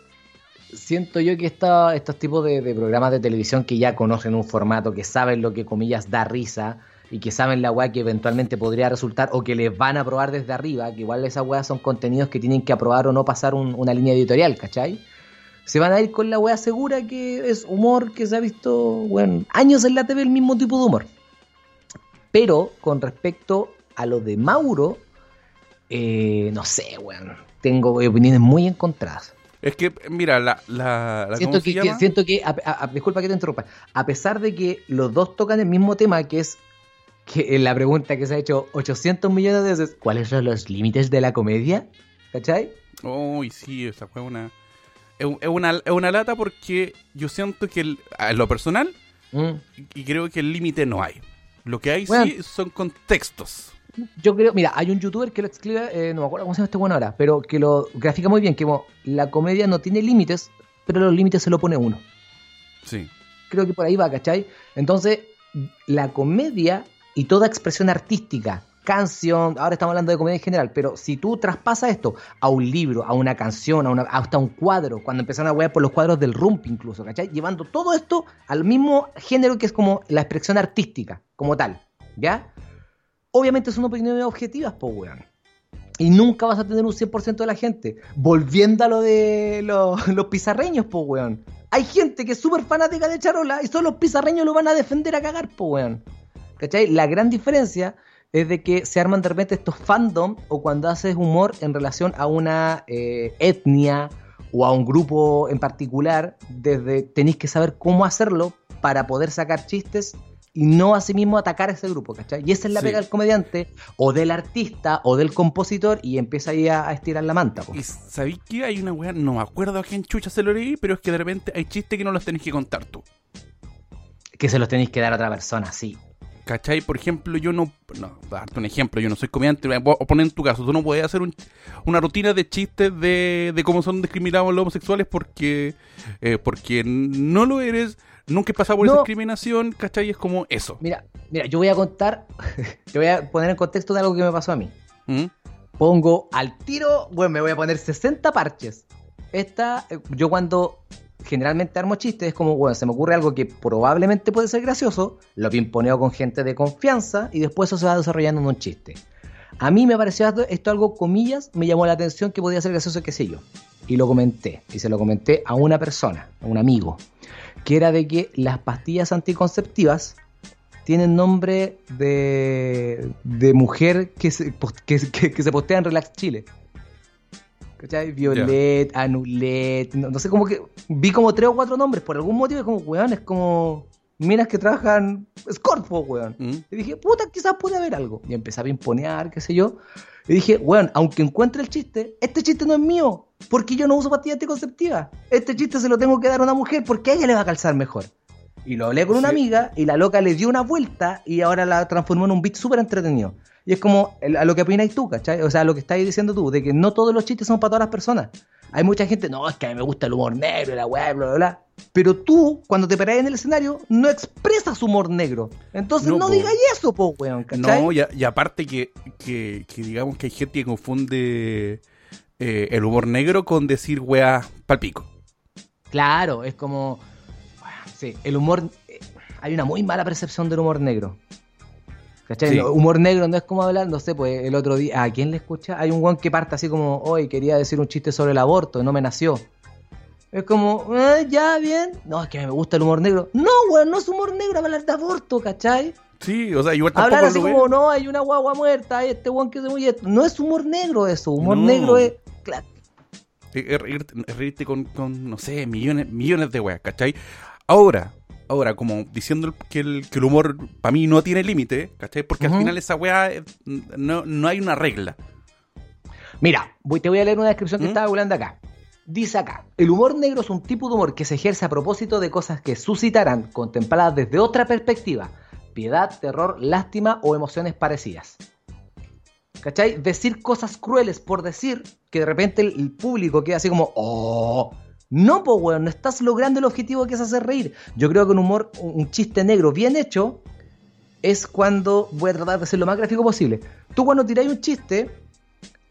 siento yo que estos tipos de, programas de televisión que ya conocen un formato, que saben lo que comillas da risa y que saben la weá que eventualmente podría resultar o que les van a aprobar desde arriba, que igual esas weas son contenidos que tienen que aprobar o no pasar un- una línea editorial, ¿cachai? Se van a ir con la weá segura que es humor que se ha visto, bueno, años en la TV el mismo tipo de humor. Pero con respecto a lo de Mauro, eh, no sé, weón. Tengo opiniones muy encontradas. Es que, mira, la... la, la Siento ¿cómo que, siento que, a- disculpa que te interrumpa, a pesar de que los dos tocan el mismo tema, que es que en la pregunta que se ha hecho 800 millones de veces, ¿cuáles son los límites de la comedia? ¿Cachai? Uy, sí, esa fue una... Es, un- es una... es una lata porque yo siento que, el- en lo personal, Mm. y creo que el límite no hay. Lo que hay Bueno. sí son contextos. Yo creo, mira, hay un youtuber que lo explica, eh, no me acuerdo cómo se llama este bueno ahora, pero que lo grafica muy bien, que como, la comedia no tiene límites, pero los límites se lo pone uno. Sí. creo que por ahí va, ¿cachai? Entonces, la comedia y toda expresión artística, canción, ahora estamos hablando de comedia en general, pero si tú traspasas esto a un libro, a una canción, a una, hasta un cuadro, cuando empezaron a wear por los cuadros del rump incluso, ¿cachai? Llevando todo esto al mismo género que es como la expresión artística, como tal, ¿ya? Obviamente son opiniones objetivas, po, weón. Y nunca vas a tener un 100% de la gente. Volviendo a lo de los, pizarreños, po, weón. Hay gente que es súper fanática de Charola y solo los pizarreños lo van a defender a cagar, po, weón. ¿Cachai? La gran diferencia es de que se arman de repente estos fandom o cuando haces humor en relación a una eh, etnia o a un grupo en particular, desde tenéis que saber cómo hacerlo para poder sacar chistes y no asimismo atacar a ese grupo, ¿cachai? Y esa es la Sí. pega del comediante o del artista o del compositor y empieza ahí a, a estirar la manta. po. Y sabéis que hay una weá, no me acuerdo a quién chucha se lo leí, pero es que de repente hay chistes que no los tenés que contar tú. Que se los tenéis que dar a otra persona, sí. ¿Cachai? Por ejemplo, yo no. No, darte un ejemplo, yo no soy comediante. A poner en tu caso, tú no puedes hacer un- una rutina de chistes de, de cómo son discriminados los homosexuales porque, eh, porque no lo eres, nunca he pasado por No. esa discriminación, ¿cachai? Es como eso. Mira, mira, yo voy a contar, te voy a poner en contexto de algo que me pasó a mí. ¿Mm? Pongo al tiro, bueno, me voy a poner 60 parches. Esta, eh, yo cuando generalmente armo chistes, es como, bueno, se me ocurre algo que probablemente puede ser gracioso, lo pimponeo con gente de confianza y después eso se va desarrollando en un chiste. A mí me pareció esto, esto algo, comillas, me llamó la atención que podía ser gracioso, qué sé yo. Y lo comenté, y se lo comenté a una persona, a un amigo, que era de que las pastillas anticonceptivas tienen nombre de, de mujer que se, que, que- que se postea en Relax Chile. ¿Cachai? Violet, Anulet, no, no sé, como que vi como tres o cuatro nombres, por algún motivo es como, weón, es como minas que trabajan Scorpio, weón. ¿Mm? Y dije, puta, quizás puede haber algo. Y empecé a pimponear, qué sé yo. Y dije, weón, aunque encuentre el chiste, este chiste no es mío, porque yo no uso pastillas anticonceptivas. Este chiste se lo tengo que dar a una mujer porque a ella le va a calzar mejor. Y lo hablé con una Sí. amiga y la loca le dio una vuelta y ahora la transformó en un beat súper entretenido. Y es como a lo que opináis tú, ¿cachai? O sea, lo que estáis diciendo tú, de que no todos los chistes son para todas las personas. Hay mucha gente, no, es que a mí me gusta el humor negro, la weá, bla, bla, bla. Pero tú, cuando te parás en el escenario, no expresas humor negro. Entonces No, no, po. digáis eso, po, weón, ¿cachai? No, y, a- y aparte que, que, que digamos que hay gente que confunde eh, el humor negro con decir weá palpico. Claro, es como. Sí, el humor. eh, Hay una muy mala percepción del humor negro. ¿Cachai? Sí. Humor negro no es como hablar, no sé, pues el otro día. ¿A quién le escucha? Hay un guan que parte así como, hoy quería decir un chiste sobre el aborto, no me nació. Es como, "Eh, ya, bien. No, es que me gusta el humor negro. No, weón, no es humor negro hablar de aborto, ¿cachai? Sí, o sea, igual tampoco Hablar así lo como, no, hay una guagua muerta, hay este weón que se muy... No es humor negro eso, humor No. negro es... claro, reírte, reírte con, con, no sé, millones, millones de weas, ¿cachai? Ahora, ahora, como diciendo que el, que el humor para mí no tiene límite, ¿cachai? Porque al final esa wea eh, no, no hay una regla. Mira, voy- te voy a leer una descripción que ¿Mm? estaba hablando acá. Dice acá, el humor negro es un tipo de humor que se ejerce a propósito de cosas que suscitarán, contempladas desde otra perspectiva, piedad, terror, lástima o emociones parecidas. ¿Cachai? Decir cosas crueles por decir que de repente el, el público queda así como, oh, no, po, weón, no estás logrando el objetivo que es hacer reír. Yo creo que un humor, un un chiste negro bien hecho, es cuando voy a tratar de ser lo más gráfico posible. Tú cuando tiráis un chiste,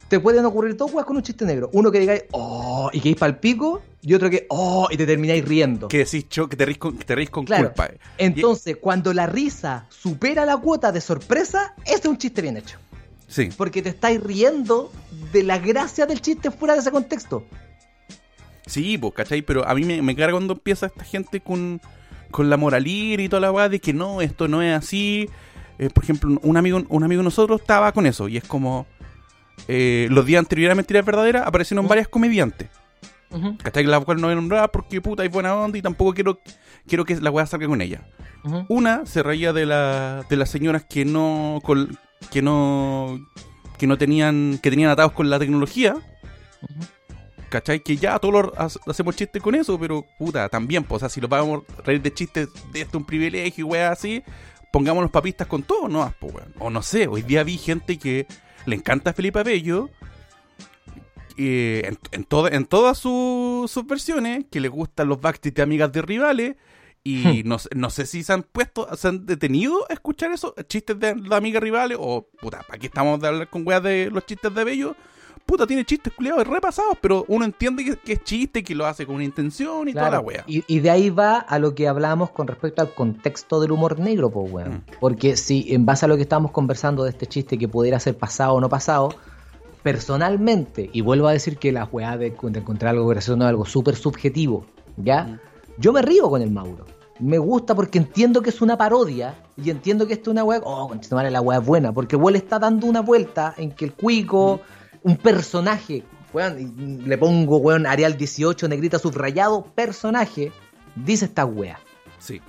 te pueden ocurrir dos weas con un chiste negro. Uno que digáis, oh, y que para el pico, y otro que, oh, y te termináis riendo. Que decís cho, que te reís con, que te reís con Claro. culpa. Entonces, cuando la risa supera la cuota de sorpresa, ese es un chiste bien hecho. Sí. Porque te estáis riendo de la gracia del chiste fuera de ese contexto. Sí, pues, ¿cachai? Pero a mí me, me carga cuando empieza esta gente con, con la moralina y toda la weá de que no, esto no es así. Eh, por ejemplo, un amigo, un amigo de nosotros estaba con eso y es como eh, los días anteriores a Mentiras Verdaderas aparecieron varias comediantes. ¿Cachai? La cual no voy a nombrar porque puta hay buena onda y tampoco quiero, quiero que la weá salga con ella. Una se reía de, la, de las señoras que no, que no, que no tenían, que tenían atados con la tecnología. ¿Cachai? Que ya todos lo ha- hacemos chistes con eso, pero puta, también, pues, o sea, si nos vamos a reír de chistes de esto un privilegio y weas así, pongamos los papistas con todo, ¿no? Pues. O no sé, hoy día vi gente que le encanta Felipe Abello, eh, en, en, toda- en todas sus sus versiones, que le gustan los backstage de amigas de rivales, y no, sé- no sé si se han puesto, se han detenido a escuchar esos chistes de, de amigas rivales, o puta, ¿para qué estamos de hablar con weas de los chistes de Abello? Puta, tiene chistes culiados repasados, pero uno entiende que, que es chiste, que lo hace con una intención y toda la wea. Y, y de ahí va a lo que hablamos con respecto al contexto del humor negro, pues, weón. Mm. Porque si en base a lo que estábamos conversando de este chiste que pudiera ser pasado o no pasado, personalmente, y vuelvo a decir que la weá de, de encontrar algo gracioso no es algo súper subjetivo, ¿ya? Mm. Yo me río con el Mauro. Me gusta porque entiendo que es una parodia y entiendo que esto es una weá. Oh, conchetumare, la weá es buena. Porque Will está dando una vuelta en que el cuico, un personaje, weón, le pongo weón Arial 18, negrita subrayado, personaje, dice esta weá. Sí.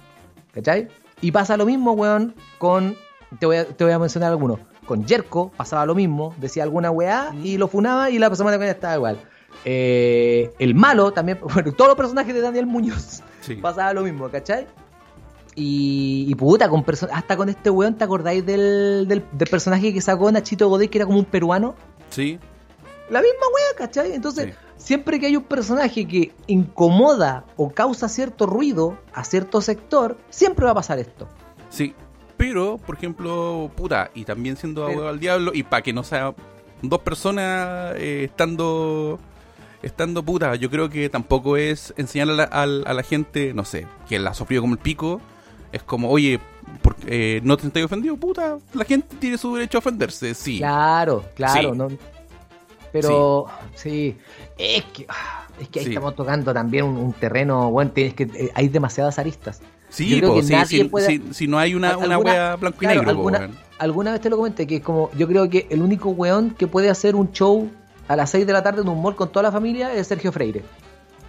¿Cachai? Y pasa lo mismo, weón, con. Te voy a, te voy a mencionar algunos. Con Jerko pasaba lo mismo, decía alguna weá y lo funaba y la persona que estaba igual. Eh, el malo también, bueno, todos los personajes de Daniel Muñoz Sí. pasaba lo mismo, ¿cachai? Y, y puta, con hasta con este weón, ¿te acordáis del, del, del personaje que sacó Nachito Godoy, que era como un peruano? Sí. La misma wea, ¿cachai? Entonces, Sí. siempre que hay un personaje que incomoda o causa cierto ruido a cierto sector, siempre va a pasar esto. Sí. Pero, por ejemplo, puta, y también siendo abogado al diablo, y para que no sea dos personas eh, estando estando puta, yo creo que tampoco es enseñarle a la, a la gente, no sé, que la ha sufrido como el pico, es como, oye, por- eh, no te sientas ofendido, puta, la gente tiene su derecho a ofenderse, sí. Claro, claro, Sí. ¿no? Pero, sí, es que, ah, es que ahí Sí. estamos tocando también un, un terreno, bueno, tienes que, eh, hay demasiadas aristas. Sí, creo po, que sí, nadie si, puede- si- si no hay una, wea blanco y claro, negro, po, alguna, weón. alguna vez te lo comenté, que es como, yo creo que el único weón que puede hacer un show a las 6 de la tarde en un humor con toda la familia es Sergio Freire.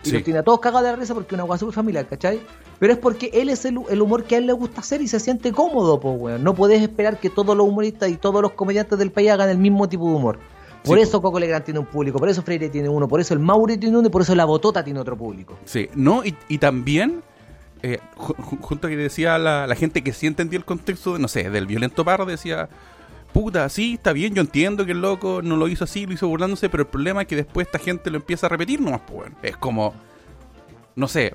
Y Sí. los tiene a todos cagados de la risa porque es una weá súper familiar, ¿cachai? Pero es porque él es el, el humor que a él le gusta hacer y se siente cómodo, po, weón. No puedes esperar que todos los humoristas y todos los comediantes del país hagan el mismo tipo de humor. Por Sí, eso Coco Legrand tiene un público, por eso Freire tiene uno, por eso el Mauri tiene uno y por eso la Botota tiene otro público. Sí, no, y, y también, eh, ju- ju- junto a que decía la, la gente que sí entendía el contexto, de, no sé, del violento parro, decía, puta, sí, está bien, yo entiendo que el loco no lo hizo así, lo hizo burlándose, pero el problema es que después esta gente lo empieza a repetir nomás, pues. Es como, no sé,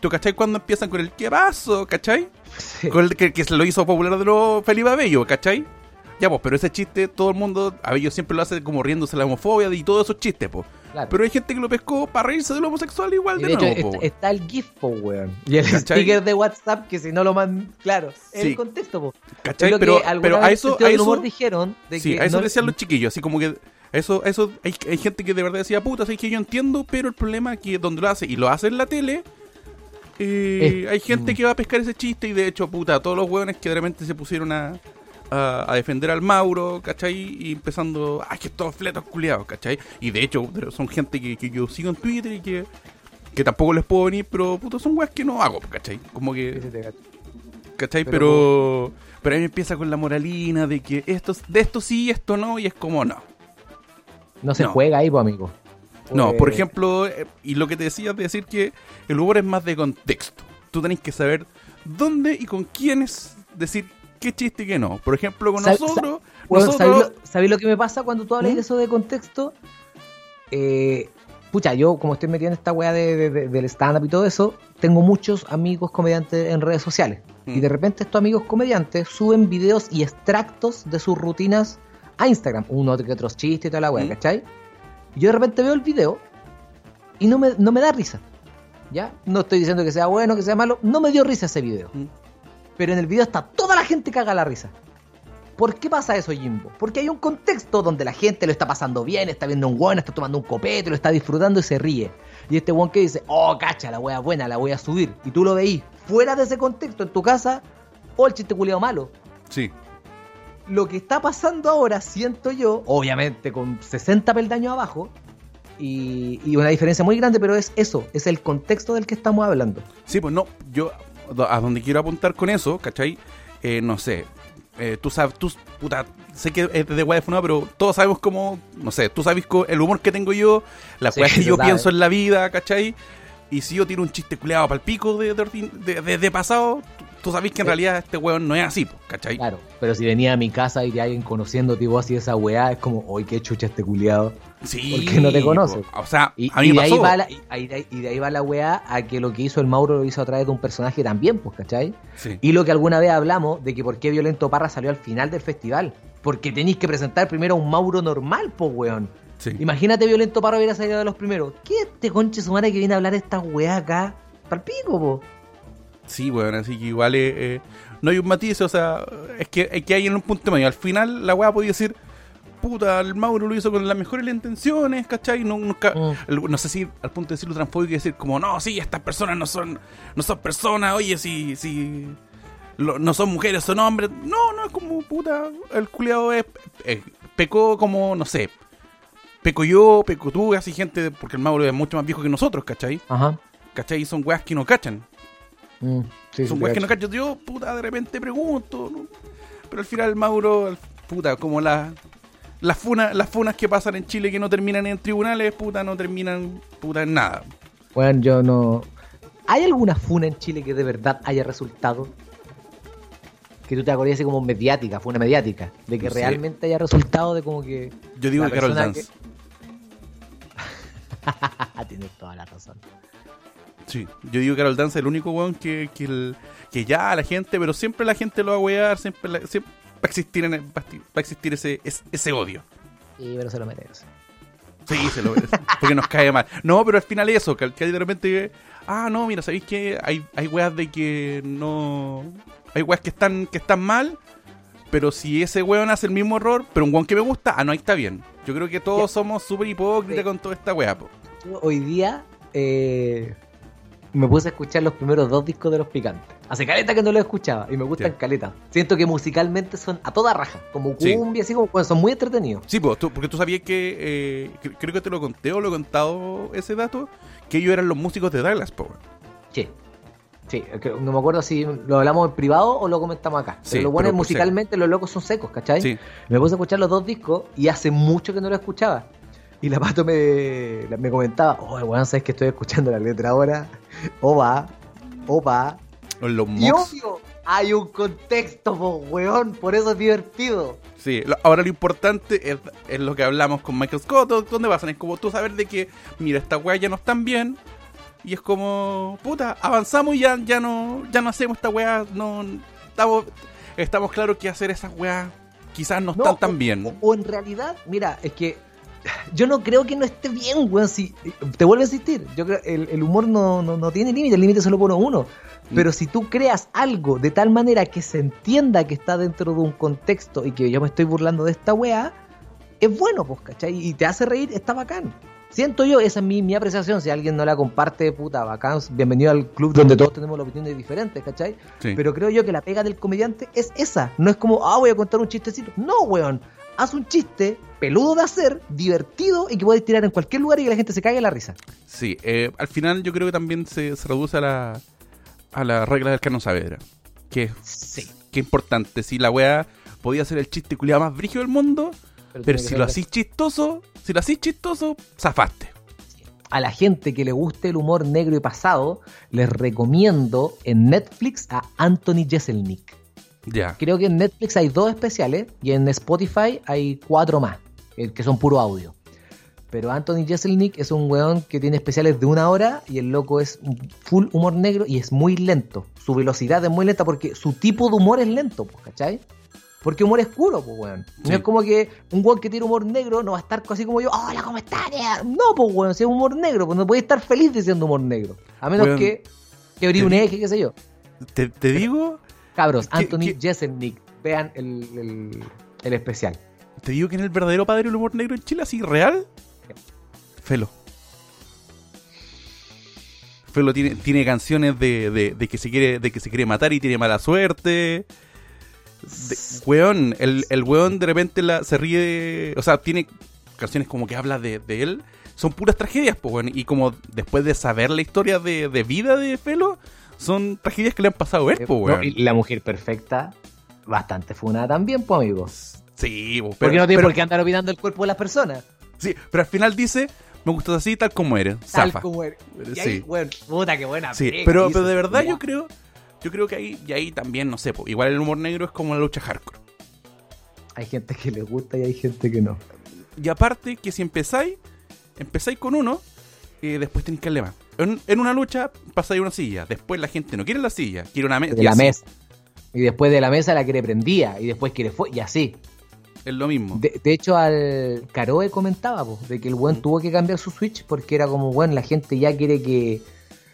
¿tú cachai cuando empiezan con el qué pasó, cachai? Con el que, que se lo hizo popular de nuevo Felipe Abello, ¿cachai? Ya, pues, pero ese chiste, todo el mundo, Abello siempre lo hace como riéndose la homofobia y todos esos chistes, pues. Claro. Pero hay gente que lo pescó para reírse de lo homosexual igual Y de, de hecho, nuevo, est- po, weón. está el GIF, po, weón. Y el ¿Cachai? sticker de WhatsApp, que si no lo mandan, claro, Sí. el contexto, po. ¿Cachai? Pero, que pero a eso, a del eso, humor dijeron de sí, que a eso no- decían los chiquillos, así como que eso, eso hay, hay gente que de verdad decía, puta, es que yo entiendo, pero el problema es que donde lo hace y lo hace en la tele, eh, Es- hay gente mm. que va a pescar ese chiste y de hecho, puta, todos los hueones que de repente se pusieron a, a, a defender al Mauro, ¿cachai? Y empezando, ay, que estos fletos culiados, ¿cachai? Y de hecho, son gente que, que yo sigo en Twitter y que, que tampoco les puedo venir, pero puta, son weas que no hago, ¿cachai? Como que, ¿cachai? Pero- Pero, ahí empieza con la moralina de que esto, de esto sí, esto no, y es como no. No se No. juega ahí, pues, amigo. No, Pues, por ejemplo, eh, y lo que te decía de decir que el humor es más de contexto. Tú tenés que saber dónde y con quiénes decir qué chiste y qué no. Por ejemplo, con Sab- nosotros, Bueno, nosotros ¿sabéis lo, sabéis lo que me pasa cuando tú hablas ¿Mm? de eso de contexto? Eh, pucha, yo como estoy metido en esta weá de, de- de- del stand-up y todo eso, tengo muchos amigos comediantes en redes sociales. Mm. Y de repente estos amigos comediantes suben videos y extractos de sus rutinas a Instagram. Uno que otros chistes y toda la weá, Mm. ¿cachai? Y yo de repente veo el video y no me, no me da risa. ¿Ya? No estoy diciendo que sea bueno, que sea malo. No me dio risa ese video. Mm. Pero en el video está toda la gente caga la risa. ¿Por qué pasa eso, Jimbo? Porque hay un contexto donde la gente lo está pasando bien, está viendo un weón, está tomando un copete, lo está disfrutando y se ríe. Y este weón que dice, oh, cacha, la wea buena, la voy a subir. Y tú lo veís fuera de ese contexto, en tu casa, o el chiste culiado malo. sí, Lo que está pasando ahora, siento yo, obviamente con 60 peldaños abajo, y, y una diferencia muy grande, pero es eso, es el contexto del que estamos hablando. sí, pues no, yo a donde quiero apuntar con eso, ¿cachai? Eh, no sé, eh, tú sabes, tú, puta, sé que es de de pero todos sabemos cómo, no sé, tú sabes el humor que tengo yo, las Sí, weas que yo pienso en la vida, ¿cachai? Y si yo tiro un chiste culeado para el pico de, de- de- de pasado, tú, sabes que en Sí. realidad este weón no es así, pues, ¿cachai? Claro, pero si venía a mi casa y hay alguien conociéndote y vos así esa weá, es como, oye, qué chucha este culiado. Sí. Porque no te conoce. O sea, Y, a mí y me de ahí pasó. va la, y, ahí- de ahí- y de ahí va la weá a que lo que hizo el Mauro lo hizo a través de un personaje también, pues, ¿cachai? Sí. Y lo que alguna vez hablamos de que por qué Violento Parra salió al final del festival. Porque tenéis que presentar primero a un Mauro normal, pues, weón. sí. Imagínate Violento Parra hubiera salido de los primeros. ¿Qué es este conche su madre que viene a hablar de esta weá acá? Pal pico, po. Sí, bueno, así que igual eh, eh, no hay un matiz, o sea, es que, es que hay en un punto medio. Al final la weá podía decir, puta, el Mauro lo hizo con las mejores intenciones, ¿cachai? No, nunca, Mm. el- no sé si al punto de decirlo transfóbico y decir como, no, sí, estas personas no son, no son personas, oye, si, si lo- no son mujeres, son hombres. No, no, es como, puta, el culiado es, eh, pecó como, no sé, peco yo, peco tú, así gente, porque el Mauro es mucho más viejo que nosotros, ¿cachai? Ajá. ¿Cachai? Y son weas que no cachan. Mm, sí, Son weas que no cacho. Yo, puta, de repente pregunto. ¿no? Pero al final, Mauro, puta, como la, las, funas, las funas que pasan en Chile que no terminan en tribunales, puta, no terminan, puta, en nada. Bueno, yo no. ¿Hay alguna funa en Chile que de verdad haya resultado? Que tú te acordes así como mediática, funa mediática. De que realmente haya resultado de como que. Yo digo que Carol Dance. Tienes toda la razón. Sí, yo digo que Carol Dance es el único weón que, que, el- que ya la gente, pero siempre la gente lo va a wear, siempre, la- siempre va a existir, en el- va a existir ese, ese, ese odio. Sí, pero se lo merece. Sí, se lo merece. Porque nos cae mal. No, pero al final eso, que, que de repente. Ah, no, mira, ¿sabéis que hay, hay weas de que no. Hay weas que están, que están mal. Pero si ese weón hace el mismo error, pero un weón que me gusta, ah, no, ahí está bien. Yo creo que todos somos súper hipócritas Sí. con toda esta wea, po. Hoy día eh, me puse a escuchar los primeros dos discos de Los Picantes. Hace caleta que no los escuchaba y me gustan Ya. caleta. Siento que musicalmente son a toda raja, como Sí. cumbia, así como bueno, son muy entretenidos. Sí, tú- porque tú sabías que. eh, cre- creo que te lo conté o lo he contado ese dato. Que ellos eran los músicos de Douglas, po. weón. Sí. Sí, no me acuerdo si lo hablamos en privado o lo comentamos acá. Sí, pero lo bueno pero es musicalmente los locos son secos, ¿cachai? Sí. Me puse a escuchar los dos discos y hace mucho que no lo escuchaba. Y la pato me, me comentaba, oh, weón, sabes que estoy escuchando la letra ahora. Opa, opa. O Los Y obvio, hay un contexto, po, weón, por eso es divertido. Sí, lo- ahora lo importante es, es lo que hablamos con Michael Scott, o ¿dónde pasan? Es como tú saber de que, mira, estas weas ya no están bien, y es como, puta, avanzamos y ya, ya no, ya no hacemos esta wea, no, estamos, estamos claros que hacer esas weas quizás no, están tan bien. O, o en realidad, mira, es que yo no creo que no esté bien, weón. Si, te vuelvo a insistir, yo creo el, el humor no, no, no tiene límite, el límite solo pone uno. Mm. Pero si tú creas algo de tal manera que se entienda que está dentro de un contexto y que yo me estoy burlando de esta weá, es bueno, pues, ¿cachai? Y te hace reír, está bacán. Siento yo, esa es mi, mi apreciación. Si alguien no la comparte, puta, bacán, bienvenido al club donde todos tenemos opiniones diferentes, ¿cachai? Sí. Pero creo yo que la pega del comediante es esa. No es como, ah, voy a contar un chistecito. No, weón. Haz un chiste peludo de hacer, divertido y que puedes tirar en cualquier lugar y que la gente se caiga en la risa. Sí, eh, al final yo creo que también se, se reduce a la, a la regla del Cano Saavedra. Que, Sí. que importante. Si la weá podía ser el chiste culiado más brígido del mundo, pero si lo hacís chistoso, si lo hacís chistoso, zafaste. a la gente que le guste el humor negro y pasado, les recomiendo en Netflix a Anthony Jeselnik. Creo que en Netflix hay dos especiales y en Spotify hay cuatro más, eh, que son puro audio. Pero Anthony Jeselnik es un weón que tiene especiales de una hora y el loco es full humor negro y es muy lento. Su velocidad es muy lenta porque su tipo de humor es lento, pues, ¿cachai? Porque humor es puro, pues, weón. Sí. No es como que un weón que tiene humor negro no va a estar así como yo, hola, ¿cómo estás? tía?". No, pues, weón, si es humor negro, pues no puede estar feliz diciendo humor negro. A menos Weón, que, que abrir un eje, qué sé yo. Te, te digo, Cabros, ¿Qué- Anthony Jeselnik, vean el, el, el especial. te digo que en el verdadero padre del humor negro en Chile, así real, Felo. Felo tiene, tiene canciones de, de, de que se quiere, de que se quiere matar y tiene mala suerte. De- weón, el, el weón de repente la, se ríe, o sea, tiene canciones como que habla de, de él, son puras tragedias, pues, weón, y como después de saber la historia de, de vida de Felo, son tragedias que le han pasado a él, pues, No, weón. y la mujer perfecta, bastante funada también, pues, amigo. Sí, pues, Porque no tiene pero- por qué andar olvidando el cuerpo de las personas. sí, pero al final dice, me gustas así, tal como eres, Tal zafa. como eres. Y Sí. ahí, bueno, puta, qué buena. Sí, pero, pero de verdad yo creo, yo creo que ahí, y ahí también, no sé, po, igual el humor negro es como la lucha hardcore. Hay gente que le gusta y hay gente que no. Y aparte que si empezáis, empezáis con uno, eh, después tenéis que darle más. En, en una lucha pasáis una silla, después la gente no quiere la silla, quiere una mesa. De la mesa. Y después de la mesa la quiere prendía. Y después quiere fue y así. Es lo mismo. De, de hecho, al Caroe comentaba po, de que el buen Mm. tuvo que cambiar su Switch porque era como, bueno, la gente ya quiere que,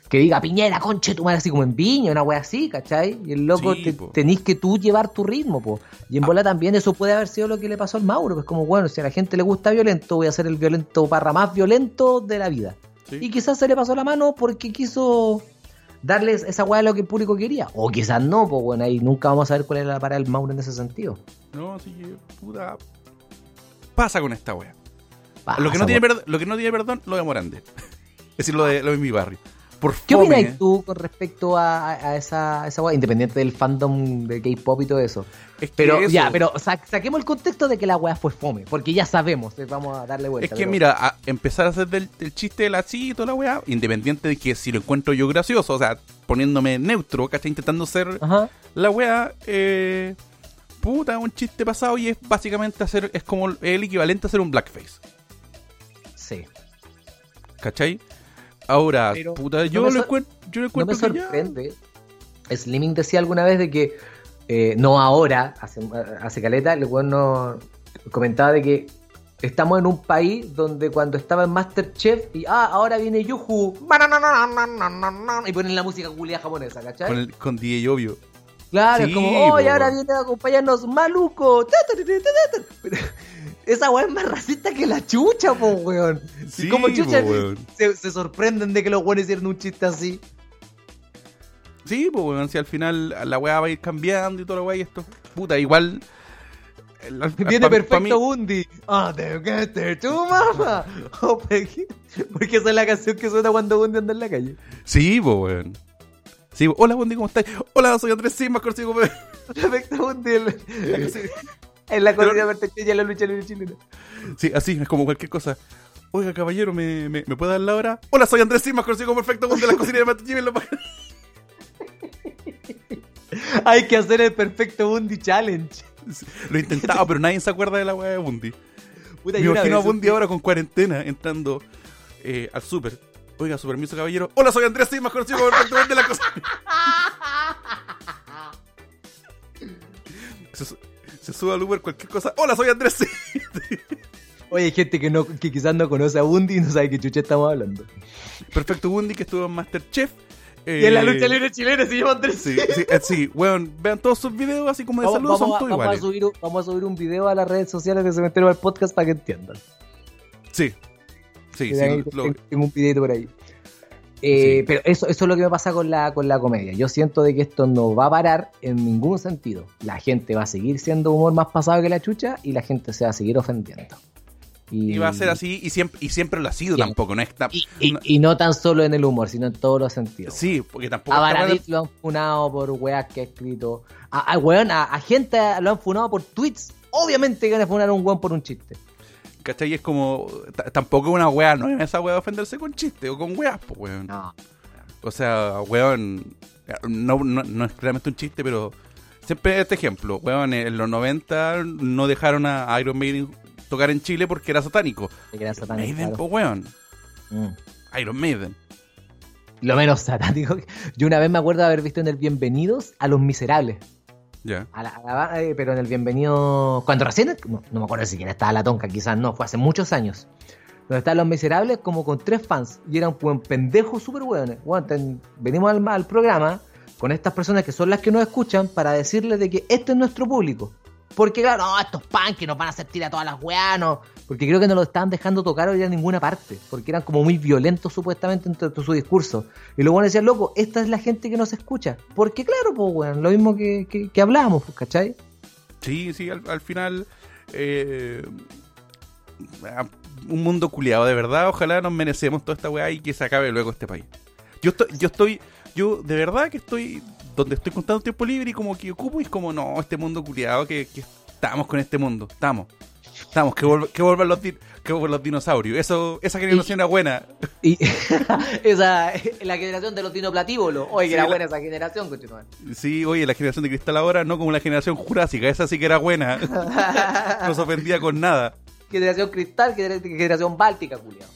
que diga Piñera, conche tu madre, así como en Viña, una wea así, ¿cachai? Y el loco, Sí, te- tenés que tú llevar tu ritmo, po. Y en Ah. bola también eso puede haber sido lo que le pasó al Mauro, pues como, bueno, si a la gente le gusta violento, voy a ser el violento barra más violento de la vida. Sí. Y quizás se le pasó la mano porque quiso darles esa weá de lo que el público quería. O quizás no, pues bueno, ahí nunca vamos a ver cuál es la parada del Mauro en ese sentido. No, así que, puta. Pasa con esta. Pasa, lo, que no tiene perdón, lo que no tiene perdón, lo de Morande. es decir, lo de, lo de mi barrio. Por ¿Qué fome, opinas tú con respecto a, esa, a esa weá, independiente del fandom de K-pop y todo eso? Es que Pero eso- ya, pero sa- saquemos el contexto de que la weá fue fome, porque ya sabemos, eh, vamos a darle vuelta. Es que pero- mira, a empezar a hacer del, del chiste de la sí y toda la weá, independiente de que si lo encuentro yo gracioso, o sea, poniéndome neutro, ¿cachai? Intentando ser Ajá. la weá, eh, puta, un chiste pasado y es básicamente hacer, es como el equivalente a hacer un blackface, Sí. ¿cachai? Ahora, Pero puta, no yo me lo encuentro, yo lo No me encuentro que ya- sorprende. Slimming decía alguna vez de que, eh, no ahora, hace, hace caleta, el weón no comentaba de que estamos en un país donde cuando estaba en Masterchef y ah, ahora viene Yuhu y ponen la música culia japonesa, ¿cachai? con, el, con DJ obvio. Claro, Sí, es como, oh, y po, ahora viene a acompañarnos Maluco. Esa weá es más racista que la chucha, po, weón. Sí, y como chucha po, weón. se, se sorprenden de que los weones hicieron un chiste así. Sí, pues weón, si al final la weá va a ir cambiando y toda la weá y esto, puta, igual... Viene pa- perfecto Bundy. Ah, te get tu mamá. Oh, porque porque esa es la canción que suena cuando Bundy anda en la calle. Sí, pues weón. Sí, hola Bondi, ¿cómo estás? Hola, soy Andrés Sim, más conocido como... Perfecto Bundy en, la corrida perfecta y en la lucha libre chilena. Sí, así, es como cualquier cosa. Oiga, caballero, ¿me, me, me puede dar la hora? Hola, soy Andrés Sim, más conocido como Perfecto Bondi de la cocina de Matt Jimmy en la página. Hay que hacer el perfecto Bundy challenge. Lo he intentado, pero nadie se acuerda de la weá de Bondi. Puta, Me imagino a Bondi ahora con cuarentena entrando eh, al súper. Oiga, su permiso, caballero. Hola, soy Andrés Sim, más conocido como Bondi de la cocina. Se, se sube al Uber cualquier cosa. Hola, soy Andrés. Oye, hay gente que, no, que quizás no conoce a Bundy y no sabe qué chucha estamos hablando. Perfecto Bundy que estuvo en Masterchef. Y en la Eh, lucha libre chilena se llama Andrés. Sí, sí, eh, sí, weón, vean todos sus videos así como de Vamos, saludos, vamos son a, todos vamos a subir, un- vamos a subir un video a las redes sociales de Cementerio al Podcast para que entiendan. Sí, Sí, sí, ahí lo- tengo, un videito por ahí. Eh, Sí. Pero eso, eso es lo que me pasa con la, con la comedia. Yo siento de que esto no va a parar en ningún sentido. La gente va a seguir siendo humor más pasado que la chucha y la gente se va a seguir ofendiendo. Y va a ser así y siempre, y siempre lo ha sido tampoco, no es tan- Y, y- no- tan solo en el humor, sino en todos los sentidos. Sí, porque tampoco A Baradit lo han funado por weas que ha escrito. A, a, weón, a, a gente lo han funado por tweets. Obviamente que van a funar a un weón por un chiste. ¿Cachai? Es como. Tampoco es una weá, no es esa weá de ofenderse con chiste o con weas, pues weón. No. O sea, weón. No, no, no es claramente un chiste, pero. Siempre este ejemplo, weón. En los 90 no dejaron a Iron Maiden tocar en Chile porque era satánico. Te quedas satánico, Maiden, claro. pues weón. Mm. Iron Maiden. Lo menos satánico. Yo una vez me acuerdo de haber visto en el Bienvenidos a Los Miserables. A la- a la- eh, pero en el Bienvenido. Cuando recién. No, me acuerdo si quién estaba la tonca, quizás no, fue hace muchos años. Donde estaban Los Miserables como con tres fans. Y eran buen pendejos súper hueones. Bueno, venimos al, programa con estas personas que son las que nos escuchan para decirles de que este es nuestro público. Porque claro, no, estos punk que nos van a hacer tirar todas las weas, no. Porque creo que no lo estaban dejando tocar hoy en ninguna parte. Porque eran como muy violentos supuestamente en su discurso. Y luego decían, loco, esta es la gente que nos escucha. Porque claro, pues weón, lo mismo que, que, que hablábamos, pues, ¿cachai? Sí, sí, al, al final. eh, un mundo culiado, de verdad. Ojalá nos merecemos toda esta weá y que se acabe luego este país. Yo estoy, yo estoy, yo de verdad que estoy donde estoy contando tiempo libre y como que ocupo y es como, no, este mundo culiado que estamos con este mundo, estamos. Estamos, que, vuelva- que vuelvan los, que vuelvan los dinosaurios. Eso, esa generación era buena. Y esa, la generación de los dinoplatívolos. Oye, que Sí, era buena esa generación, conchetumare. Sí, oye, la generación de cristal ahora no como la generación jurásica, esa sí que era buena. No se ofendía con nada. generación cristal, gener- generación báltica, culiao.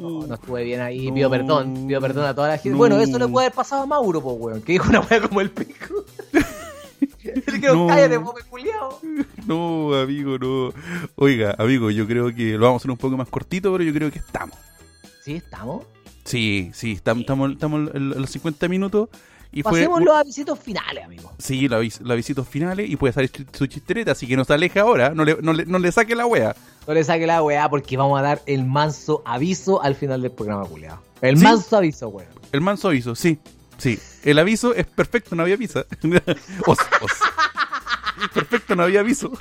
No, no estuve bien ahí, No. pido perdón, pido perdón a toda la gente. No. Bueno, eso le puede haber pasado a Mauro, po, weón, que dijo una weá como el pico. No. cállate, pobre culiao. No, amigo, no. Oiga, amigo, yo creo que lo vamos a hacer un poco más cortito, pero yo creo que estamos. ¿Sí estamos? Sí, sí, estamos, estamos, estamos en los 50 minutos. Y fue, Pasemos los avisitos finales, amigo. Sí, la, vis- la visitos finales y puede salir su chistereta, así que no se aleje ahora, no le, no le, no le saque la wea. No le saque la weá porque vamos a dar el manso aviso al final del programa, culiao. El ¿Sí? manso aviso, weón. El manso aviso, sí, sí. El aviso es perfecto, no había aviso. o, o- perfecto, no había aviso.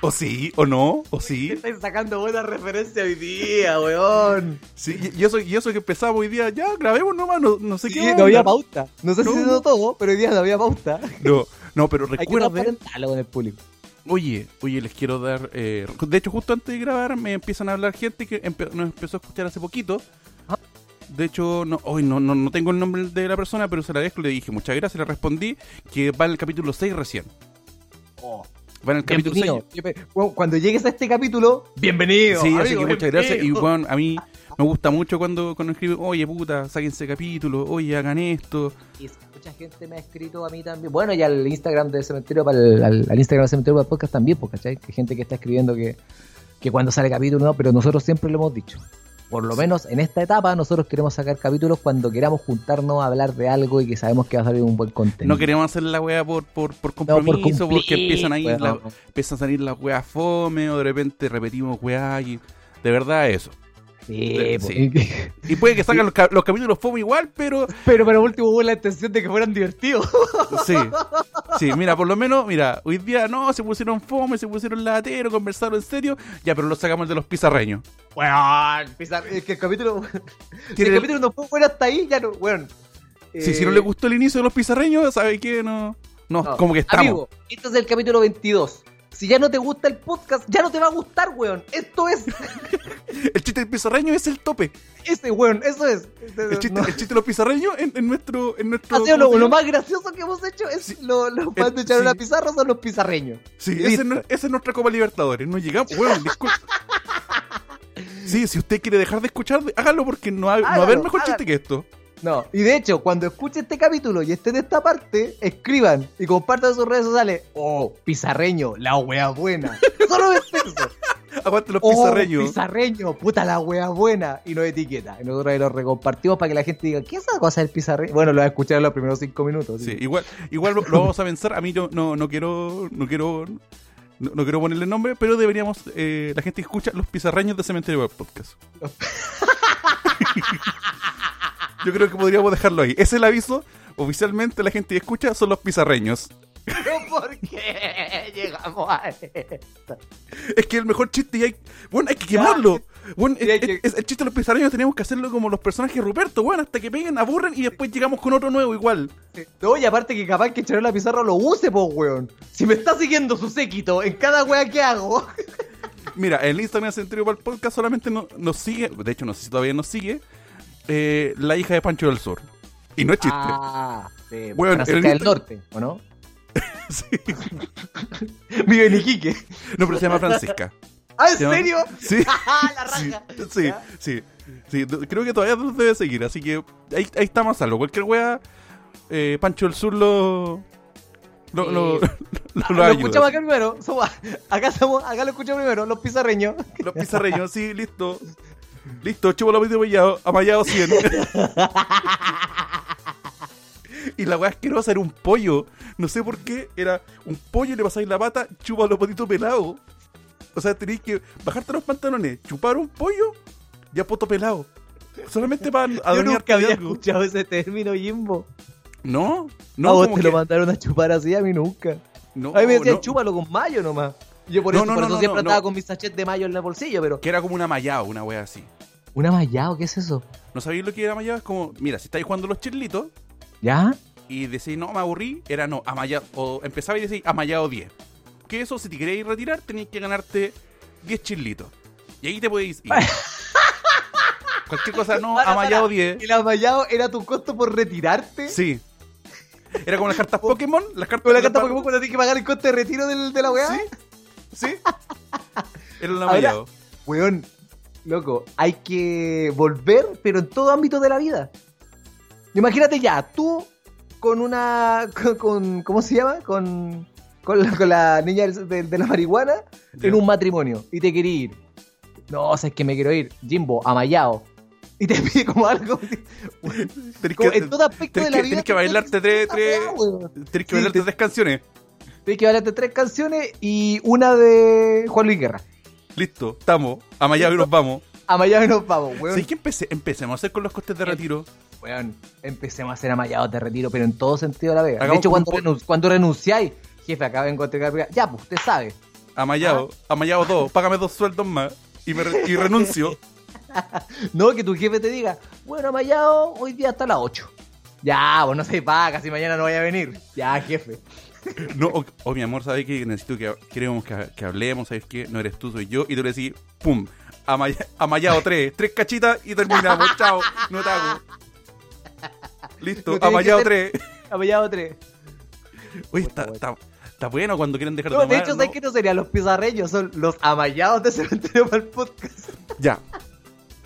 O sí, o no, o sí. Estáis sacando buena referencia hoy día, weón. sí y, eso, y eso que empezamos hoy día, ya grabemos nomás, no, no sé Sí, qué. no había pauta. No sé No, si no. todo, pero hoy día no había pauta. No, no, pero recuerden. con el público. Oye, oye, les quiero dar. eh, de hecho, justo antes de grabar, me empiezan a hablar gente que empe- nos empezó a escuchar hace poquito. De hecho, no, hoy no, no, no tengo el nombre de la persona, pero se la dejo. Le dije muchas gracias, le respondí que va en el capítulo 6 recién. Va en el capítulo 6. Bienvenido. Bueno, Cuando llegues a este capítulo, bienvenido. Sí, así que muchas gracias. Y bueno, a mí me gusta mucho cuando, cuando escriben, oye puta, sáquense capítulo, oye, hagan esto. Y mucha gente me ha escrito a mí también. Bueno, y al Instagram de Cementerio, para el, al, al Instagram de Cementerio para el podcast también, pues, ¿cachai? Que gente que está escribiendo que, que cuando sale capítulo, no, pero nosotros siempre lo hemos dicho. Por lo menos en esta etapa, nosotros queremos sacar capítulos cuando queramos juntarnos a hablar de algo y que sabemos que va a salir un buen contenido. No queremos hacer la wea por, por, por No, por compromiso, porque cumplir, empiezan la- empiezan a salir las weas fome, o de repente repetimos weas y de verdad eso. Sí, pues. Sí. Y puede que salgan los, ca- los capítulos fome igual, pero Pero por último hubo la intención de que fueran divertidos. sí. Sí, mira, por lo menos, mira, hoy día no, se pusieron fome, se pusieron latero, conversaron en serio, ya, pero lo sacamos de los pizarreños. Weón, pizar- es que el capítulo. si el Tiene- capítulo no fue bueno hasta ahí, ya no. Sí, Eh, si no le gustó el inicio de los pizarreños, ¿sabe qué? No, no, no. como que estamos. Amigo, este es el capítulo 22. Si ya no te gusta el podcast, ya no te va a gustar, weón. Esto es. El chiste del pizarreño es el tope. Ese, weón, eso es. Ese- El chiste, no. el chiste de los pizarreños en, en nuestro, en nuestro. Ha sido ¿cómo lo, lo más gracioso que hemos hecho es Sí. lo, los fans de El- echar sí. una pizarra son los pizarreños. Sí, esa es, nuestra Copa Libertadores. No llegamos. Bueno, disculpe. Sí, si usted quiere dejar de escuchar, hágalo porque no, ha, no va a haber mejor hágalo. chiste que esto. No, y de hecho, cuando escuche este capítulo y esté en esta parte, escriban y compartan sus redes sociales. Oh, pizarreño, la wea buena. Solo es eso. Aguante los Oh, pizarreños. pizarreño, puta la wea buena. Y nos etiqueta. Y nosotros ahí lo recompartimos para que la gente diga, ¿qué es esa cosa del pizarreño? Bueno, lo va a escuchar en los primeros cinco minutos. Sí, igual, igual lo, lo vamos a pensar. A mí yo no, no quiero, no quiero No, no quiero ponerle nombre, pero deberíamos, eh, la gente escucha los pizarreños de Cementerio Bar Podcast. Yo creo que podríamos dejarlo ahí. Ese es el aviso. Oficialmente la gente que escucha son los pizarreños. ¿Pero por qué llegamos a esto? Es que el mejor chiste y hay... Bueno, hay que quemarlo. Bueno, Sí, hay es- que- es- el chiste de los pizarreños tenemos que hacerlo como los personajes de Ruperto, bueno, hasta que peguen, aburren y después llegamos con otro nuevo igual. No, y aparte que capaz que Charola Pizarro lo use, po, weón. Si me está siguiendo su séquito en cada wea que hago. Mira, el Instagram de Cementerio Bar Podcast solamente no- nos sigue, de hecho no sé si todavía nos sigue, eh, la hija de Pancho del Sur. Y no es chiste. Ah, sí. Francisca el del Norte, ¿o no? Sí. Vive en Iquique. No, pero se llama Francisca. ¿Ah, en Se llama- serio? Sí. la Sí, raja. sí, sí, Creo que todavía nos debe seguir, así que ahí, ahí estamos a salvo. Cualquier wea, eh, Pancho del Sur lo. Lo, Sí. lo, lo, lo escuchamos acá primero. Somos- acá, somos, acá lo escuchamos primero, los pizarreños. Los pizarreños, sí, listo. Listo, chupo los pito pillado, amallado 100. y la weá asquerosa era un pollo. No sé por qué, era un pollo y le pasáis la pata, chupa los patitos pelados. O sea, tenéis que bajarte los pantalones, chupar un pollo y a poto pelado. Solamente para Yo nunca había de algo. escuchado ese término, Jimbo. No, No, a vos te que- lo mandaron a chupar así, a mí nunca. no, a mí me decían no, chúpalo con mayo nomás. Yo por No, eso, no, por eso siempre andaba con mi sachet de mayo en el bolsillo, pero. Que era como una mallado, una wea así. ¿Una mallado? ¿Qué es eso? ¿No sabéis lo que era mallado? Es como, mira, si estáis jugando los chirlitos, ¿Ya? y decís, no, me aburrí, era no, amallado, o empezaba y decís, amallado 10. Que eso, si te queréis retirar, tenéis que ganarte 10 chirlitos. Y ahí te podéis ir. Cualquier cosa, no, Para, amallado para. 10. ¿El amallado era tu costo por retirarte? Sí. Era como las cartas Pokémon, las cartas ¿Con la las- Pokémon cuando tienes que pagar el coste de retiro del- de la weá? Sí, sí. Era el Ahora- amallado. Weón, loco, hay que volver, pero en todo ámbito de la vida. Imagínate ya, tú con una. con. con- ¿Cómo se llama? Con. Con la, con la niña de, de la marihuana en un matrimonio y te quería ir. No, o sea, es que me quiero ir. Jimbo, amallado. Y te pide como algo. Tenés como que, en todo aspecto de la que- vida. tenés que bailarte tres- tres- que bailarte te- tres canciones. Tienes que bailarte tres canciones y una de Juan Luis Guerra. Listo, estamos. Amallado y nos vamos. Amallado y nos vamos, weón. ¿Sabes qué empecé? empecemos a hacer con los costes de retiro? Weón, empecemos a hacer amallados de retiro, pero en todo sentido de la vega. De hecho, cuando, un renun- cuando renunciáis, jefe, acá vengo a entregar. Ya, pues usted sabe. Amallado, amallado dos, págame dos sueldos más y, me re- y renuncio. No que tu jefe te diga, bueno, amallado, hoy día hasta las 8. Ya, pues no se paga, si mañana no vaya a venir. Ya, jefe. No, o, o, mi amor, ¿sabes qué? Necesito que queremos que, que hablemos, ¿sabes qué? No eres tú, soy yo. Y tú le decís, pum, amaya- amallado tres, tres cachitas y terminamos. Chao, no te hago. Listo, amallado que tres. Amallado 3. Oye, está, está, está bueno cuando quieren dejar No, de de amar, hecho, ¿no? ¿sabes qué no serían los pizarreños? Son los amallados de cementerio para el podcast. Ya.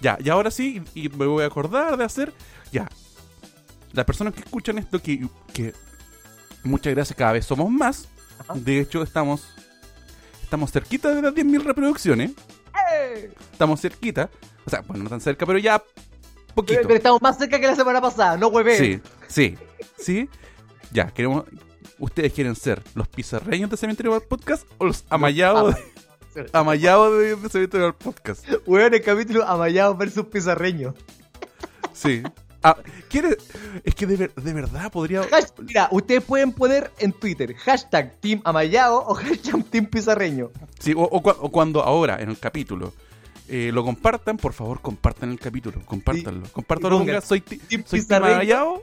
Ya, y ahora sí, y, y me voy a acordar de hacer. Ya. Las personas que escuchan esto, que, que muchas gracias, cada vez somos más. Ajá. De hecho, estamos. Estamos cerquita de las 10.000 reproducciones. Estamos cerquita. O sea, bueno, no tan cerca, pero ya. Poquito. Pero, pero estamos más cerca que la semana pasada, no hueve. Sí, sí, sí. Ya, queremos. ¿Ustedes quieren ser los pizarreños de Cementerio Bar Podcast o los amallados, de, de Cementerio Bar Podcast? Weón, el capítulo amallados versus pizarreños. Sí. Ah, ¿quiere- Es que de, ver- de verdad podría. Mira, ustedes pueden poner en Twitter hashtag Team Amayao o hashtag Team Pizarreño. Sí, o, o cua- o cuando ahora, en el capítulo, eh, lo compartan, por favor, compartan el capítulo. Compártanlo. Compártanlo. y pongan, pongan, ¿Soy, ti- Team soy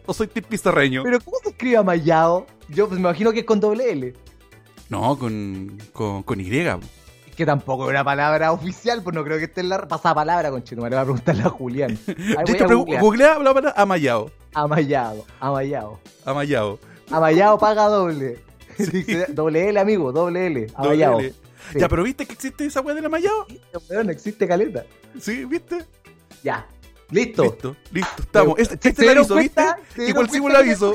o soy Team Pizarreño? Pero ¿cómo se escribe Amayao? Yo pues, me imagino que es con doble L. No, con, con, con Y. Que tampoco es una palabra oficial, pues no creo que esté en la pasapalabra, con Chino. Me le voy a preguntarle a Julián. Hecho, a googlea la palabra Amallado. Amayao, Amayao. Amallado. Amayao paga doble. Dice, doble L, amigo, doble L. Amayao. Doble L. Sí. Ya, pero ¿viste que existe esa weá del Amallado? Weón, existe caleta. Sí, ¿viste? Ya. Listo. Listo, listo, estamos. Este, este ¿se es el dieron aviso, ¿viste? dieron pusimos el aviso.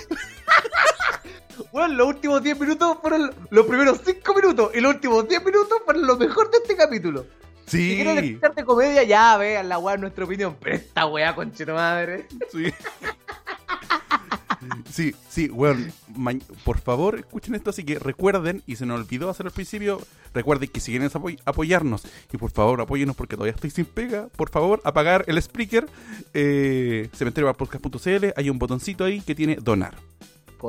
Bueno, los últimos 10 minutos fueron los primeros 5 minutos y los últimos 10 minutos fueron lo mejor de este capítulo. Si quieren escucharte comedia, ya vean la weá, nuestra opinión. Pero esta weá, conchito madre. sí. Sí, sí, weón. por favor, escuchen esto. Así que recuerden, y se nos olvidó hacer al principio, recuerden que si quieren apoy- apoyarnos, y por favor apóyenos porque todavía estoy sin pega, por favor, apagar el speaker, eh, cementeriopodcast.cl, hay un botoncito ahí que tiene donar.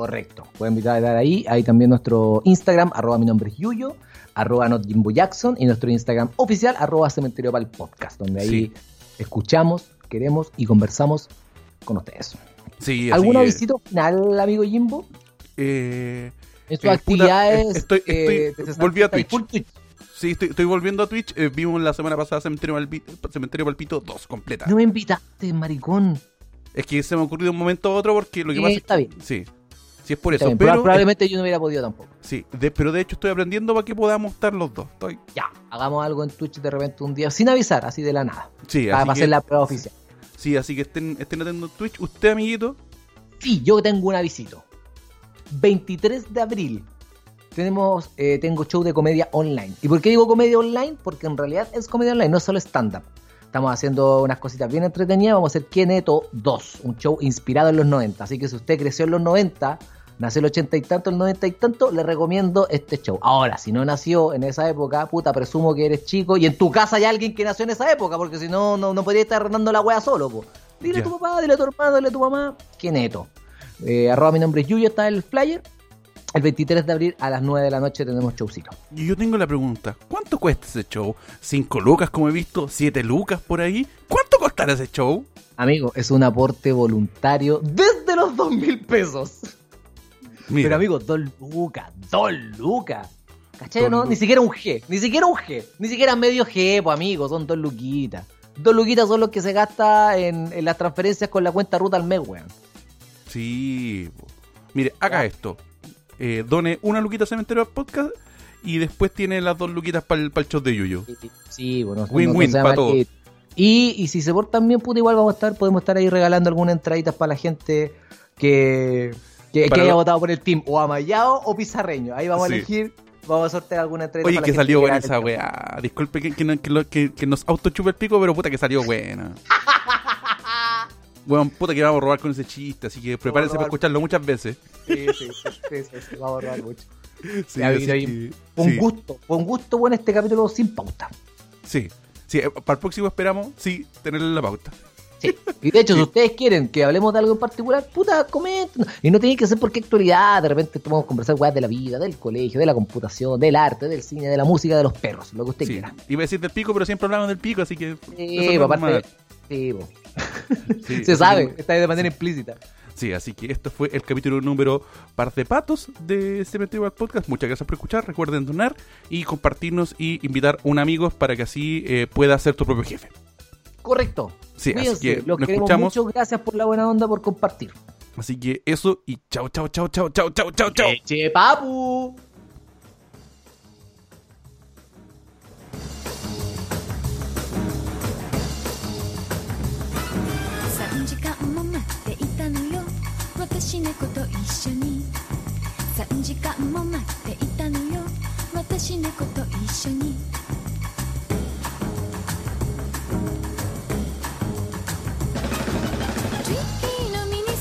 Correcto. Pueden invitar a dar ahí. Ahí también nuestro Instagram, arroba mi nombre es Yuyo, arroba not Jimbo Jackson, y nuestro Instagram oficial, arroba cementerio para el podcast, donde ahí Sí. escuchamos, queremos y conversamos con ustedes. Sí, así ¿Alguna que, visita final, amigo Jimbo? eh, En sus Eh, actividades. eh, estoy- eh, estoy- de volví a 60 y Twitch. sí, estoy, estoy volviendo a Twitch. eh, vimos la semana pasada Cementerio, Palpito, Cementerio Palpito 2 completa. No me invitaste, maricón. Es que se me ha ocurrido de un momento a otro porque lo que Eh, pasa es está que- bien. Sí, sí es por eso. pero, proba- probablemente yo no hubiera podido tampoco. Sí, de- pero de hecho estoy aprendiendo para que podamos estar los dos. Estoy, Ya, hagamos algo en Twitch de repente un día, sin avisar, así de la nada. sí, Para, así para que, hacer la prueba oficial. sí, así que estén, estén atentos en Twitch. Usted, amiguito, Sí, yo tengo un avisito. 23 de abril tenemos, eh, tengo show de comedia online. ¿Y por qué digo comedia online? Porque en realidad es comedia online, no es solo stand-up. Estamos haciendo unas cositas bien entretenidas. Vamos a hacer Keneto 2, un show inspirado en los 90. Así que si usted creció en los 90, nació el 80 y tanto, el 90 y tanto, le recomiendo este show. Ahora, si no nació en esa época, puta, presumo que eres chico y en tu casa hay alguien que nació en esa época, porque si no, no, no podría estar arreglando la wea solo, po. Dile a tu papá, dile a tu hermano, dile a tu mamá, Keneto. Eh, arroba mi nombre es Yuyo, está el flyer. El 23 de abril a las 9 de la noche tenemos showcito. y yo tengo la pregunta: ¿cuánto cuesta ese show? ¿Cinco lucas, como he visto? ¿Siete lucas por ahí? ¿Cuánto costará ese show? Amigo, es un aporte voluntario desde los 2 mil pesos. Mira, Pero amigo, 2 lucas, 2 lucas. ¿Cachai? Dos No, ni siquiera un G, ni siquiera un G, ni siquiera medio G, pues amigo, son 2 luquitas. 2 luquitas son los que se gasta en, en las transferencias con la cuenta ruta al mes, weón. sí. Mire, haga esto: eh, done una luquita a Cementerio al podcast y después tiene las dos luquitas para el, show de Yuyo. Sí, bueno, Win-win pa' mal todos. Y, y si se portan bien, puta, igual vamos a estar, podemos estar ahí regalando algunas entraditas para la gente que, que, haya lo- votado por el team, o Amayao o Pizarreño. Ahí vamos Sí. a elegir, vamos a sortear alguna entradita Oye, para que salió buena esa weá. Disculpe que, nos autochupa el pico, pero puta que salió buena. Weón, puta que vamos a robar con ese chiste, así que prepárense para escucharlo muchas veces. Sí, sí, sí, sí, vamos a robar mucho. Un gusto, un gusto bueno este capítulo sin pauta. sí, sí, eh, para el próximo esperamos, sí, tenerle la pauta. Sí. Y de hecho, si ustedes quieren que hablemos de algo en particular, puta, comenten. Y no tiene que ser porque actualidad, de repente podemos conversar weas de la vida, del colegio, de la computación, del arte, del cine, de la música, de los perros, lo que usted Sí, quiera. iba a decir del pico, pero siempre hablamos del pico, así que... Sí, aparte, sí. Sí, se sabe, está ahí de manera implícita. Sí, así que esto fue el capítulo número par de patos de Cementerio Podcast. Muchas gracias por escuchar. Recuerden donar y compartirnos y invitar a un amigo para que así eh, pueda ser tu propio jefe. Correcto. Sí, así Cuídense, que los nos queremos escuchamos. mucho. Gracias por la buena onda, por compartir. Así que eso y chao, chao, chao, chao, chao, chao, chao, chao. Che, papu.